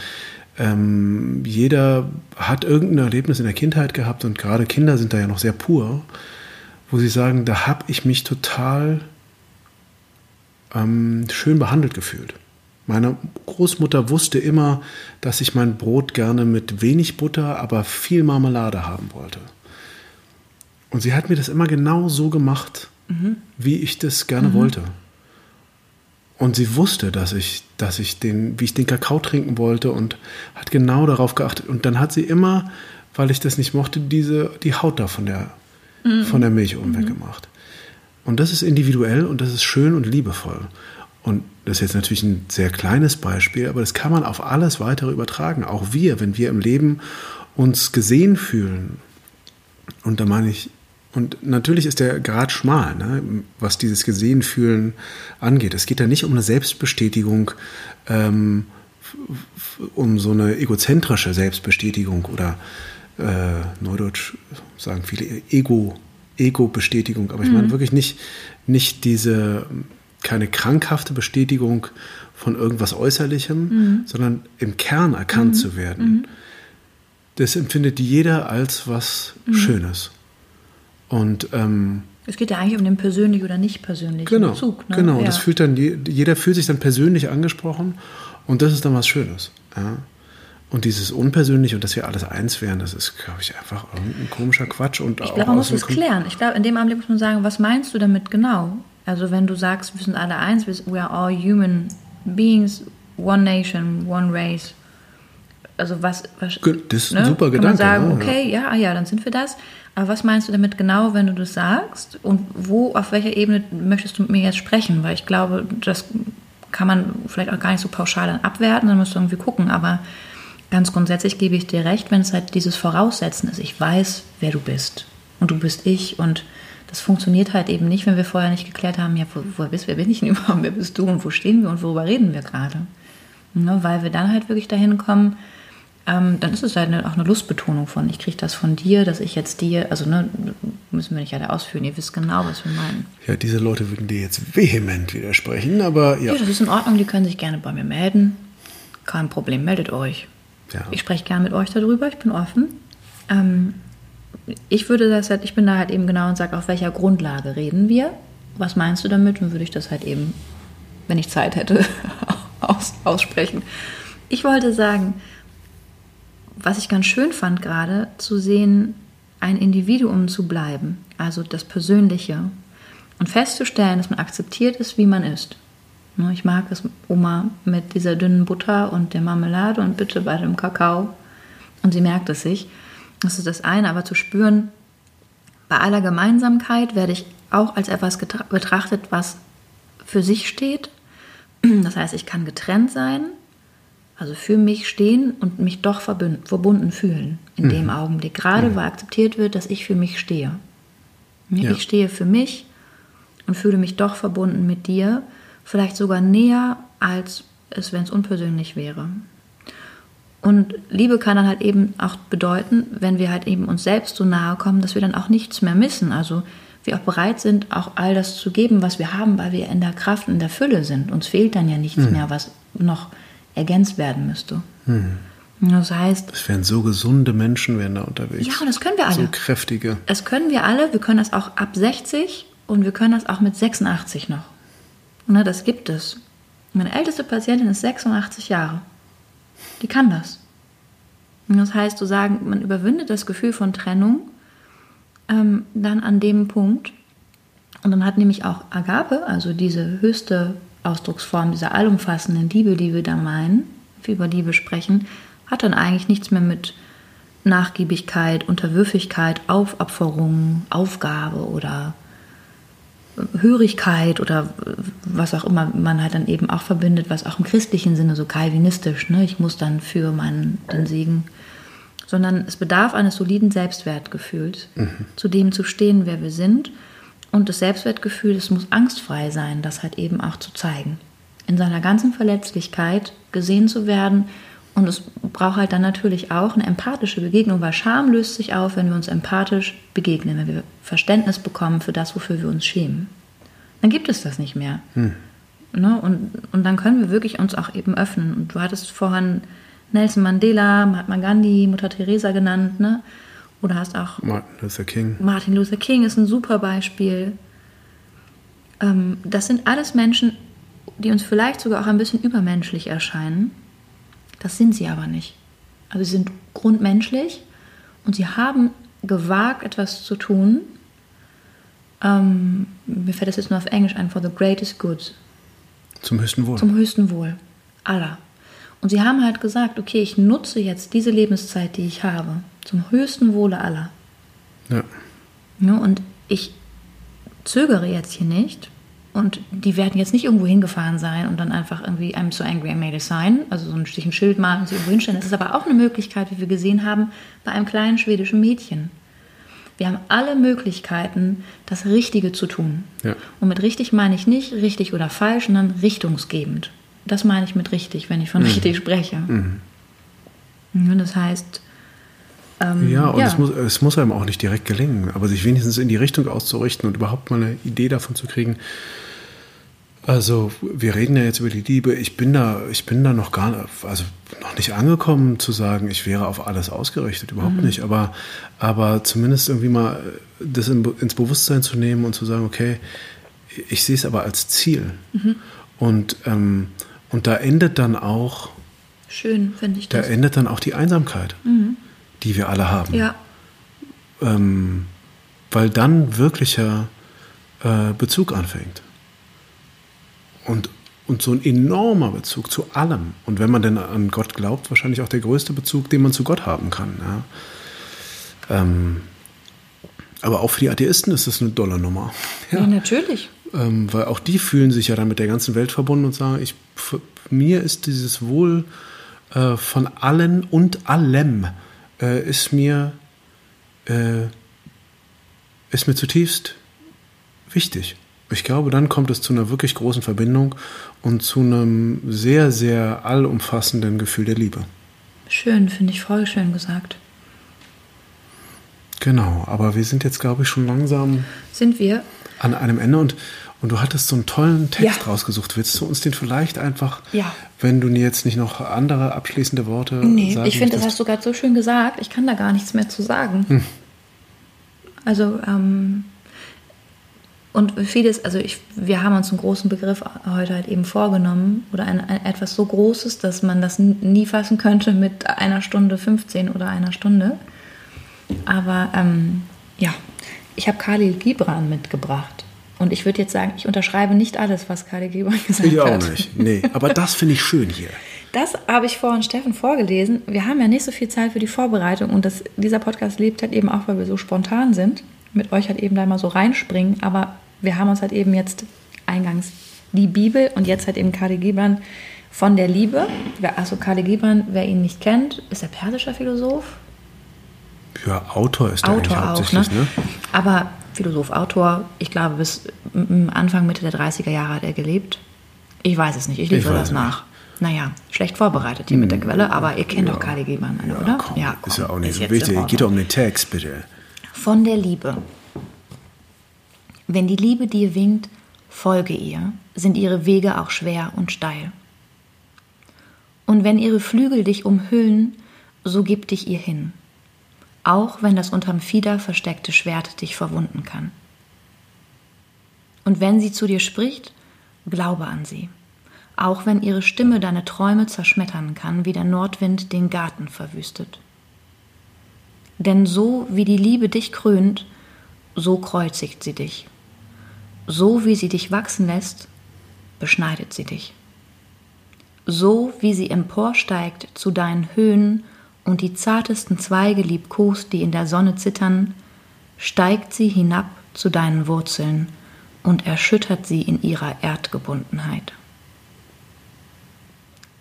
ähm, jeder hat irgendein Erlebnis in der Kindheit gehabt und gerade Kinder sind da ja noch sehr pur, wo sie sagen, da habe ich mich total ähm, schön behandelt gefühlt. Meine Großmutter wusste immer, dass ich mein Brot gerne mit wenig Butter, aber viel Marmelade haben wollte. Und sie hat mir das immer genau so gemacht, wie ich das gerne wollte. Und sie wusste, dass ich, dass ich den, wie ich den Kakao trinken wollte und hat genau darauf geachtet. Und dann hat sie immer, weil ich das nicht mochte, diese, die Haut da von der, von der Milch oben weggemacht. Und das ist individuell und das ist schön und liebevoll. Und das ist jetzt natürlich ein sehr kleines Beispiel, aber das kann man auf alles weitere übertragen. Auch wir, wenn wir im Leben uns gesehen fühlen, und da meine ich, und natürlich ist der Grad schmal, ne, was dieses Gesehen fühlen angeht. Es geht ja nicht um eine Selbstbestätigung, ähm, um so eine egozentrische Selbstbestätigung oder äh, Neudeutsch sagen viele Ego, Ego-Bestätigung. Aber ich meine wirklich nicht, nicht diese, keine krankhafte Bestätigung von irgendwas Äußerlichem, sondern im Kern erkannt zu werden. Das empfindet jeder als was Schönes. Und ähm, Es geht ja eigentlich um den persönlich oder nicht persönlichen genau, Bezug. Ne? genau. Und Ja. das fühlt dann je- jeder fühlt sich dann persönlich angesprochen und das ist dann was Schönes. Ja. Und dieses Unpersönliche und dass wir alles eins wären, das ist, glaube ich, einfach irgendein komischer Quatsch. Und Ich glaube, man muss es klären. Ich glaube, in dem Augenblick muss man sagen, was meinst du damit genau? Also wenn du sagst, wir sind alle eins, wir- we are all human beings, One Nation, One Race. Also was, was das ist ein ne? super Kann man Gedanke, sagen, okay, ja, ah ja, dann sind wir das. Aber was meinst du damit genau, wenn du das sagst? Und wo, auf welcher Ebene möchtest du mit mir jetzt sprechen? Weil ich glaube, das kann man vielleicht auch gar nicht so pauschal dann abwerten, dann musst du irgendwie gucken. Aber ganz grundsätzlich gebe ich dir recht, wenn es halt dieses Voraussetzen ist. Ich weiß, wer du bist. Und du bist ich. Und das funktioniert halt eben nicht, wenn wir vorher nicht geklärt haben, ja, wo, woher bist, wer bin ich denn überhaupt, wer bist du und wo stehen wir und worüber reden wir gerade? Ne, weil wir dann halt wirklich dahin kommen, ähm, dann ist es halt eine, auch eine Lustbetonung von, ich kriege das von dir, dass ich jetzt dir, also ne, müssen wir nicht alle ausführen, ihr wisst genau, was wir meinen. Ja, diese Leute würden dir jetzt vehement widersprechen, aber ja. Ja, das ist in Ordnung, die können sich gerne bei mir melden. Kein Problem, meldet euch. Ja. Ich spreche gerne mit euch darüber, ich bin offen. Ähm, ich würde das halt, ich bin da halt eben genau und sage, auf welcher Grundlage reden wir? Was meinst du damit? Und würde ich das halt eben, wenn ich Zeit hätte, aus, aussprechen. Ich wollte sagen, was ich ganz schön fand gerade, zu sehen, ein Individuum zu bleiben, also das Persönliche, und festzustellen, dass man akzeptiert ist, wie man ist. Ne, Ich mag es, Oma, mit dieser dünnen Butter und der Marmelade und bitte bei dem Kakao. Und sie merkt es sich. Das ist das eine, aber zu spüren, bei aller Gemeinsamkeit werde ich auch als etwas betrachtet, was für sich steht. Das heißt, ich kann getrennt sein, also für mich stehen und mich doch verbunden fühlen in dem Augenblick. Gerade weil akzeptiert wird, dass ich für mich stehe. Ja. Ich stehe für mich und fühle mich doch verbunden mit dir, vielleicht sogar näher, als es, wenn es unpersönlich wäre. Und Liebe kann dann halt eben auch bedeuten, wenn wir halt eben uns selbst so nahe kommen, dass wir dann auch nichts mehr missen. Also wir auch bereit sind, auch all das zu geben, was wir haben, weil wir in der Kraft, in der Fülle sind. Uns fehlt dann ja nichts mehr, was noch ergänzt werden müsste. Das heißt, Es wären so gesunde Menschen wären da unterwegs. ja, und das können wir alle. So kräftige. Das können wir alle. Wir können das auch ab 60 und wir können das auch mit 86 noch. Ne, das gibt es. Meine älteste Patientin ist 86 Jahre. Die kann das. Und das heißt, zu sagen, man überwindet das Gefühl von Trennung ähm, dann an dem Punkt. Und dann hat nämlich auch Agape, also diese höchste Ausdrucksform dieser allumfassenden Liebe, die wir da meinen, über Liebe sprechen, hat dann eigentlich nichts mehr mit Nachgiebigkeit, Unterwürfigkeit, Aufopferung, Aufgabe oder Hörigkeit oder was auch immer man halt dann eben auch verbindet, was auch im christlichen Sinne so kalvinistisch, ne? ich muss dann für meinen den Segen, sondern es bedarf eines soliden Selbstwertgefühls, zu dem zu stehen, wer wir sind. Und das Selbstwertgefühl, es muss angstfrei sein, das halt eben auch zu zeigen. In seiner ganzen Verletzlichkeit gesehen zu werden. Und es braucht halt dann natürlich auch eine empathische Begegnung, weil Scham löst sich auf, wenn wir uns empathisch begegnen, wenn wir Verständnis bekommen für das, wofür wir uns schämen. Dann gibt es das nicht mehr. Ne? Und, und dann können wir wirklich uns auch eben öffnen. Und du hattest vorhin Nelson Mandela, Mahatma Gandhi, Mutter Teresa genannt, ne? Oder hast auch Martin Luther King. Martin Luther King ist ein super Beispiel. Ähm, das sind alles Menschen, die uns vielleicht sogar auch ein bisschen übermenschlich erscheinen. Das sind sie aber nicht. Also sie sind grundmenschlich und sie haben gewagt, etwas zu tun. Ähm, mir fällt das jetzt nur auf Englisch ein, for the greatest good, Zum höchsten Wohl. zum höchsten Wohl aller. Und sie haben halt gesagt, okay, ich nutze jetzt diese Lebenszeit, die ich habe, zum höchsten Wohle aller. ja. Ja, und ich zögere jetzt hier nicht. Und die werden jetzt nicht irgendwo hingefahren sein und dann einfach irgendwie I'm so angry I made a sign, also so ein Stich ein Schild malen und sie irgendwo hinstellen. Das ist aber auch eine Möglichkeit, wie wir gesehen haben, bei einem kleinen schwedischen Mädchen. Wir haben alle Möglichkeiten, das Richtige zu tun. Ja. Und mit richtig meine ich nicht richtig oder falsch, sondern richtungsgebend. Das meine ich mit richtig, wenn ich von richtig spreche. Ja, Das heißt, ähm, Ja, und Es, muss, es muss einem auch nicht direkt gelingen, aber sich wenigstens in die Richtung auszurichten und überhaupt mal eine Idee davon zu kriegen. Also, wir reden ja jetzt über die Liebe. Ich bin da, ich bin da noch gar nicht, also noch nicht angekommen zu sagen, ich wäre auf alles ausgerichtet, überhaupt nicht. Aber, aber zumindest irgendwie mal das in, ins Bewusstsein zu nehmen und zu sagen, okay, ich sehe es aber als Ziel. Und, ähm, und da endet dann auch, schön finde ich da das. endet dann auch die Einsamkeit, die wir alle haben Ja, ähm, weil dann wirklicher äh, Bezug anfängt. Und und so ein enormer Bezug zu allem. Und wenn man denn an Gott glaubt, wahrscheinlich auch der größte Bezug, den man zu Gott haben kann. Ja. Ähm, aber auch für die Atheisten ist das eine dolle Nummer. Ja, ja natürlich. Ähm, weil auch die fühlen sich ja dann mit der ganzen Welt verbunden und sagen, ich, mir ist dieses Wohl äh, von allen und allem äh, ist mir äh, ist mir zutiefst wichtig. Ich glaube, dann kommt es zu einer wirklich großen Verbindung und zu einem sehr, sehr allumfassenden Gefühl der Liebe. Schön, finde ich voll schön gesagt. Genau, aber wir sind jetzt, glaube ich, schon langsam. Sind wir? An einem Ende und, und du hattest so einen tollen Text ja. rausgesucht. Willst du uns den vielleicht einfach, ja. wenn du jetzt nicht noch andere abschließende Worte nee, sagen ich finde, das hast du gerade so schön gesagt. Ich kann da gar nichts mehr zu sagen. Hm. Also, ähm, und vieles, also ich, wir haben uns einen großen Begriff heute halt eben vorgenommen oder ein, ein, etwas so Großes, dass man das nie fassen könnte mit einer Stunde 15 oder einer Stunde. Aber ähm, ja, ich habe Khalil Gibran mitgebracht. Und ich würde jetzt sagen, ich unterschreibe nicht alles, was Khalil Gibran gesagt hat. Ich auch nicht. Nee, aber das finde ich schön hier. Das habe ich vorhin Steffen vorgelesen. Wir haben ja nicht so viel Zeit für die Vorbereitung und das, dieser Podcast lebt halt eben auch, weil wir so spontan sind. Mit euch halt eben da mal so reinspringen. Aber wir haben uns halt eben jetzt eingangs die Bibel und jetzt halt eben Khalil Gibran von der Liebe. Also Khalil Gibran, wer ihn nicht kennt, ist er persischer Philosoph ja, Autor ist Autor eigentlich hauptsächlich, ne? ne? Aber Philosoph, Autor, ich glaube, bis Anfang, Mitte der 30er Jahre hat er gelebt. Ich weiß es nicht, ich liefere das nach. Nicht. Naja, schlecht vorbereitet hier mit der hm. Quelle, aber ihr kennt ja. doch Kali Gebern, ja, oder? Komm, ja, komm, ist ja auch nicht so wichtig. Geht doch um den Text, bitte. Von der Liebe. Wenn die Liebe dir winkt, folge ihr, sind ihre Wege auch schwer und steil. Und wenn ihre Flügel dich umhüllen, so gib dich ihr hin auch wenn das unterm Fieder versteckte Schwert dich verwunden kann. Und wenn sie zu dir spricht, glaube an sie, auch wenn ihre Stimme deine Träume zerschmettern kann, wie der Nordwind den Garten verwüstet. Denn so wie die Liebe dich krönt, so kreuzigt sie dich. So wie sie dich wachsen lässt, beschneidet sie dich. So wie sie emporsteigt zu deinen Höhen, und die zartesten Zweige liebkost, die in der Sonne zittern, steigt sie hinab zu deinen Wurzeln und erschüttert sie in ihrer Erdgebundenheit.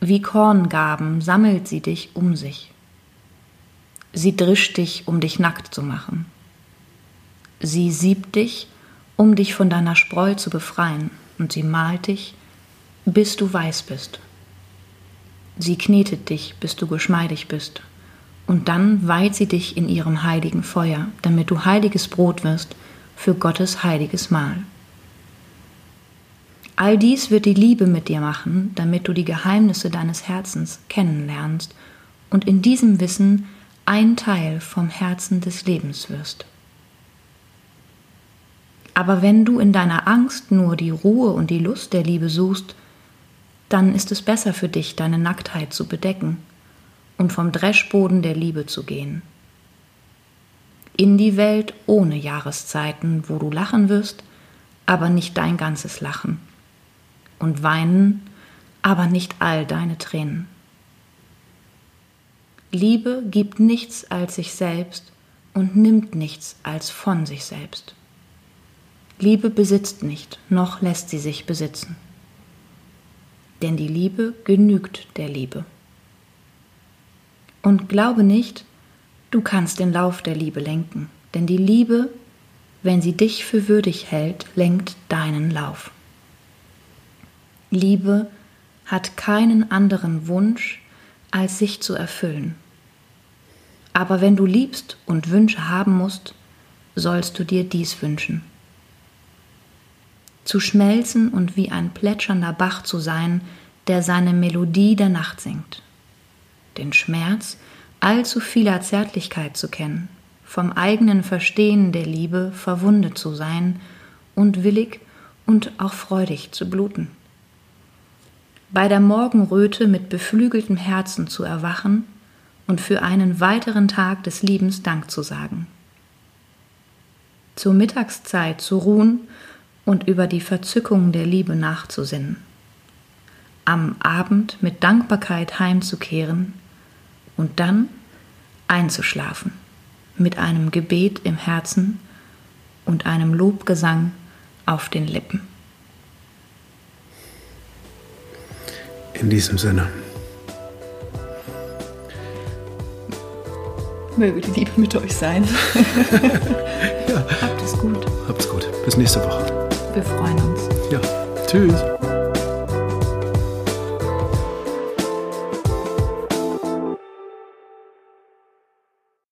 Wie Korngaben sammelt sie dich um sich. Sie drischt dich, um dich nackt zu machen. Sie siebt dich, um dich von deiner Spreu zu befreien, und sie malt dich, bis du weiß bist. Sie knetet dich, bis du geschmeidig bist und dann weiht sie dich in ihrem heiligen Feuer, damit du heiliges Brot wirst für Gottes heiliges Mahl. All dies wird die Liebe mit dir machen, damit du die Geheimnisse deines Herzens kennenlernst und in diesem Wissen ein Teil vom Herzen des Lebens wirst. Aber wenn du in deiner Angst nur die Ruhe und die Lust der Liebe suchst, dann ist es besser für dich, deine Nacktheit zu bedecken und vom Dreschboden der Liebe zu gehen. In die Welt ohne Jahreszeiten, wo du lachen wirst, aber nicht dein ganzes Lachen. Und weinen, aber nicht all deine Tränen. Liebe gibt nichts als sich selbst und nimmt nichts als von sich selbst. Liebe besitzt nicht, noch lässt sie sich besitzen. Denn die Liebe genügt der Liebe. Und glaube nicht, du kannst den Lauf der Liebe lenken, denn die Liebe, wenn sie dich für würdig hält, lenkt deinen Lauf. Liebe hat keinen anderen Wunsch, als sich zu erfüllen. Aber wenn du liebst und Wünsche haben musst, sollst du dir dies wünschen. Zu schmelzen und wie ein plätschernder Bach zu sein, der seine Melodie der Nacht singt den Schmerz allzu vieler Zärtlichkeit zu kennen, vom eigenen Verstehen der Liebe verwundet zu sein und willig und auch freudig zu bluten. Bei der Morgenröte mit beflügeltem Herzen zu erwachen und für einen weiteren Tag des Liebens Dank zu sagen. Zur Mittagszeit zu ruhen und über die Verzückung der Liebe nachzusinnen. am Abend mit Dankbarkeit heimzukehren und dann einzuschlafen mit einem Gebet im Herzen und einem Lobgesang auf den Lippen. In diesem Sinne. Möge die Liebe mit euch sein. ja. Habt es gut. Habt's gut. Bis nächste Woche. Wir freuen uns. Ja. Tschüss.